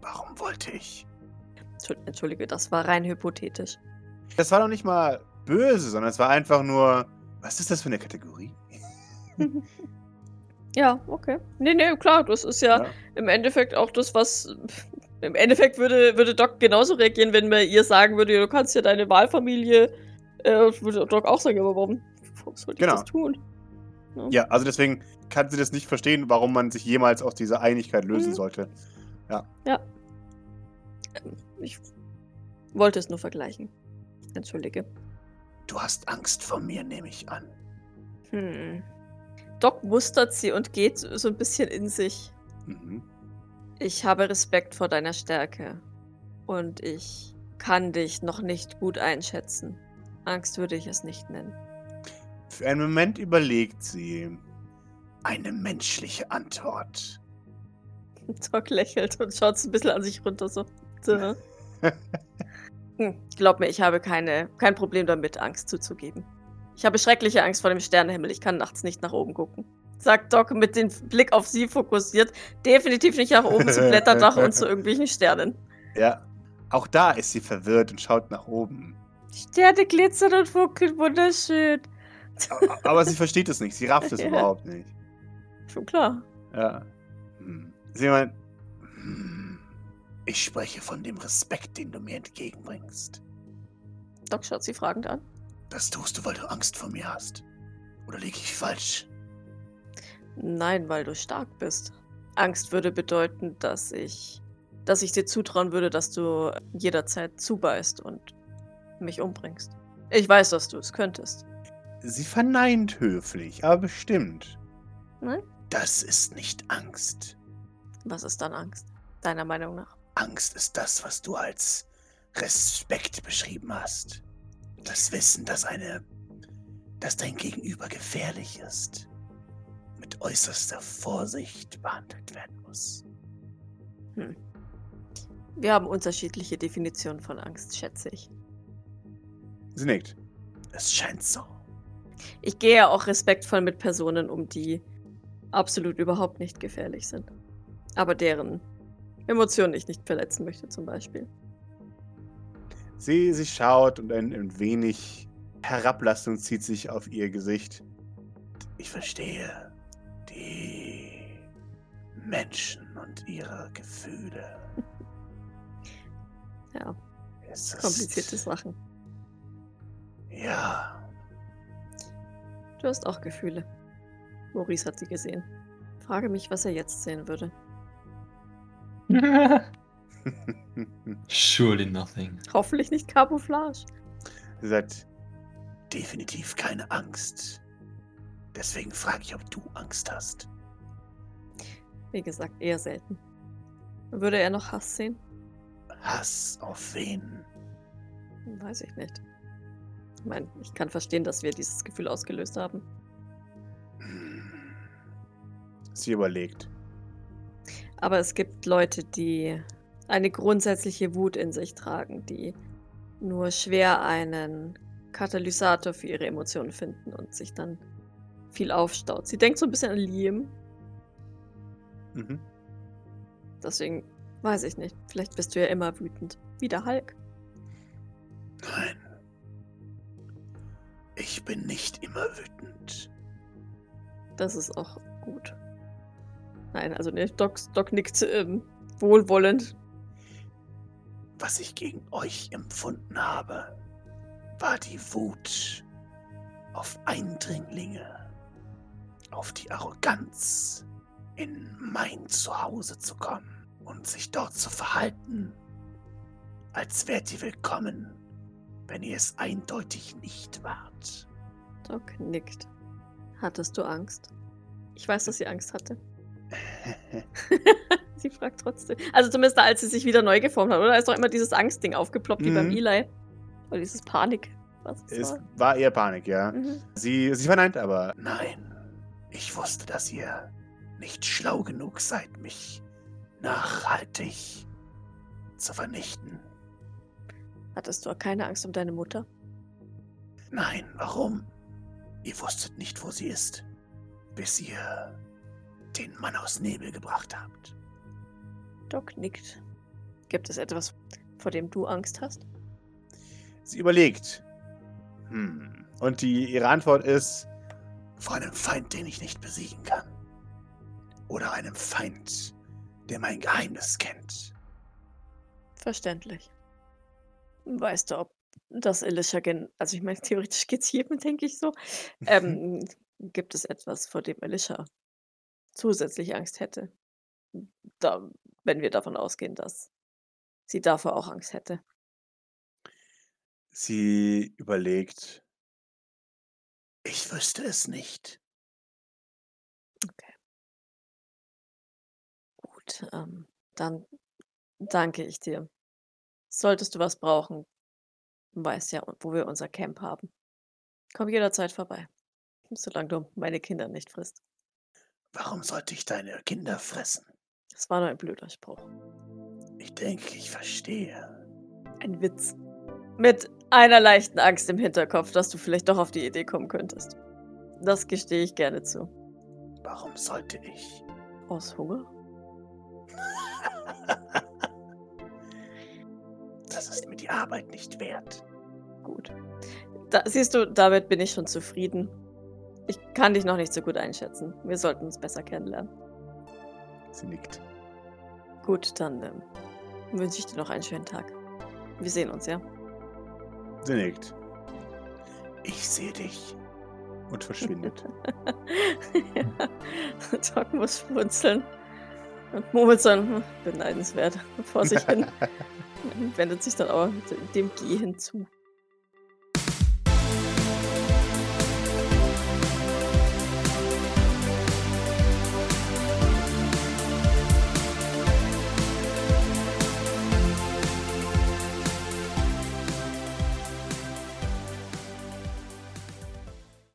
Warum wollte ich? Entschuld- Entschuldige, das war rein hypothetisch. Das war doch nicht mal böse, sondern es war einfach nur. Was ist das für eine Kategorie? ja, okay. Nee, nee, klar, das ist ja, Ja. im Endeffekt auch das, was. Im Endeffekt würde, würde Doc genauso reagieren, wenn man ihr sagen würde, du kannst ja deine Wahlfamilie. Äh, würde Doc auch sagen, aber warum, warum sollte Genau. ich das tun? Ja, also deswegen kann sie das nicht verstehen, warum man sich jemals aus dieser Einigkeit lösen Mhm. sollte. Ich wollte es nur vergleichen. Entschuldige. Du hast Angst vor mir, nehme ich an. Hm. Doc mustert sie und geht so ein bisschen in sich. Mhm. Ich habe Respekt vor deiner Stärke. Und ich kann dich noch nicht gut einschätzen. Angst würde ich es nicht nennen. Für einen Moment überlegt sie. Eine menschliche Antwort. Doc lächelt und schaut so ein bisschen an sich runter. So. so. Hm, Glaub mir, ich habe keine, kein Problem damit, Angst zuzugeben. Ich habe schreckliche Angst vor dem Sternenhimmel. Ich kann nachts nicht nach oben gucken. Sagt Doc mit dem Blick auf sie fokussiert. Definitiv nicht nach oben zum Blätterdach und zu irgendwelchen Sternen. Ja. Auch da ist sie verwirrt und schaut nach oben. Sterne glitzern und funkeln wunderschön. Aber sie versteht es nicht. Sie rafft es Ja. überhaupt nicht. Schon klar. Ja. Hm. Sie meint, Hm. Ich spreche von dem Respekt, den du mir entgegenbringst. Doc schaut sie fragend an. Das tust du, weil du Angst vor mir hast. Oder liege ich falsch? Nein, weil du stark bist. Angst würde bedeuten, dass ich, dass ich dir zutrauen würde, dass du jederzeit zubeißt und mich umbringst. Ich weiß, dass du es könntest. sie verneint höflich, aber bestimmt. Nein? Das ist nicht Angst. Was ist dann Angst? Deiner Meinung nach? Angst ist das, was du als Respekt beschrieben hast. Das Wissen, dass eine, dass dein Gegenüber gefährlich ist, mit äußerster Vorsicht behandelt werden muss. Wir haben unterschiedliche Definitionen von Angst, schätze ich. Sie nickt. Es scheint so. Ich gehe ja auch respektvoll mit Personen um, die absolut überhaupt nicht gefährlich sind. Aber deren Emotionen ich nicht verletzen möchte, zum Beispiel. Sie, sie schaut und ein, ein wenig Herablassung zieht sich auf ihr Gesicht. Ich verstehe die Menschen und ihre Gefühle. Ja, Es ist, komplizierte Sachen. Ja, Du hast auch Gefühle. Maurice hat sie gesehen. Frage mich, was er jetzt sehen würde. Surely nothing. Hoffentlich nicht Camouflage. sie sagt, definitiv keine Angst. Deswegen frage ich, ob du Angst hast. Wie gesagt, eher selten. Würde er noch Hass sehen? Hass auf wen? Weiß ich nicht. Ich meine, ich kann verstehen, dass wir dieses Gefühl ausgelöst haben. Hm, sie überlegt. Aber es gibt Leute, die eine grundsätzliche Wut in sich tragen, die nur schwer einen Katalysator für ihre Emotionen finden und sich dann viel aufstaut. Sie denkt so ein bisschen an Liam. Mhm. Deswegen weiß ich nicht. Vielleicht bist du ja immer wütend. Wie der Hulk. Nein. Ich bin nicht immer wütend. Das ist auch gut. Nein, also ne, Doc, Doc nickt ähm, wohlwollend. Was ich gegen euch empfunden habe, war die Wut auf Eindringlinge, auf die Arroganz, in mein Zuhause zu kommen und sich dort zu verhalten, als wärt ihr willkommen, wenn ihr es eindeutig nicht wart. Doc nickt. Hattest du Angst? Ich weiß, dass sie Angst hatte. sie fragt trotzdem. Also zumindest da, als sie sich wieder neu geformt hat, oder? Da ist doch immer dieses Angstding aufgeploppt, wie beim Mhm. Eli. Oder dieses Panik. Was es war. war eher Panik, ja. Mhm. Sie, sie verneint aber. Nein, ich wusste, dass ihr nicht schlau genug seid, mich nachhaltig zu vernichten. Hattest du keine Angst um deine Mutter? Nein, warum? Ihr wusstet nicht, wo sie ist, bis ihr den Mann aus Nebel gebracht habt. Doc nickt. Gibt es etwas, vor dem du Angst hast? Sie überlegt. Hm. Und die, ihre Antwort ist, Vor einem Feind, den ich nicht besiegen kann. Oder einem Feind, der mein Geheimnis kennt. Verständlich. Weißt du, ob das Elisha gen. Also, ich meine, theoretisch geht's jedem, denke ich so. Ähm, gibt es etwas, vor dem Elisha zusätzlich Angst hätte? Da, wenn wir davon ausgehen, dass sie davor auch Angst hätte. sie überlegt. Ich wüsste es nicht. Gut, ähm, dann danke ich dir. Solltest du was brauchen, du weißt ja, wo wir unser Camp haben. Komm jederzeit vorbei. Solange du meine Kinder nicht frisst. Warum sollte ich deine Kinder fressen? Das war nur ein blöder Spruch. Ich denke, ich verstehe. Ein Witz. Mit einer leichten Angst im Hinterkopf, dass du vielleicht doch auf die Idee kommen könntest. Das gestehe ich gerne zu. Warum sollte ich? Aus Hunger? Das ist mir die Arbeit nicht wert. Gut. Da, siehst du, damit bin ich schon zufrieden. Ich kann dich noch nicht so gut einschätzen. Wir sollten uns besser kennenlernen. Sie nickt. Gut, dann ähm, wünsche ich dir noch einen schönen Tag. Wir sehen uns, ja? Sie nickt Ich sehe dich. und verschwindet. ja. Doc muss schmunzeln. Und murmelt so hm, beneidenswert vor sich hin. Wendet sich dann aber dem Geh hinzu.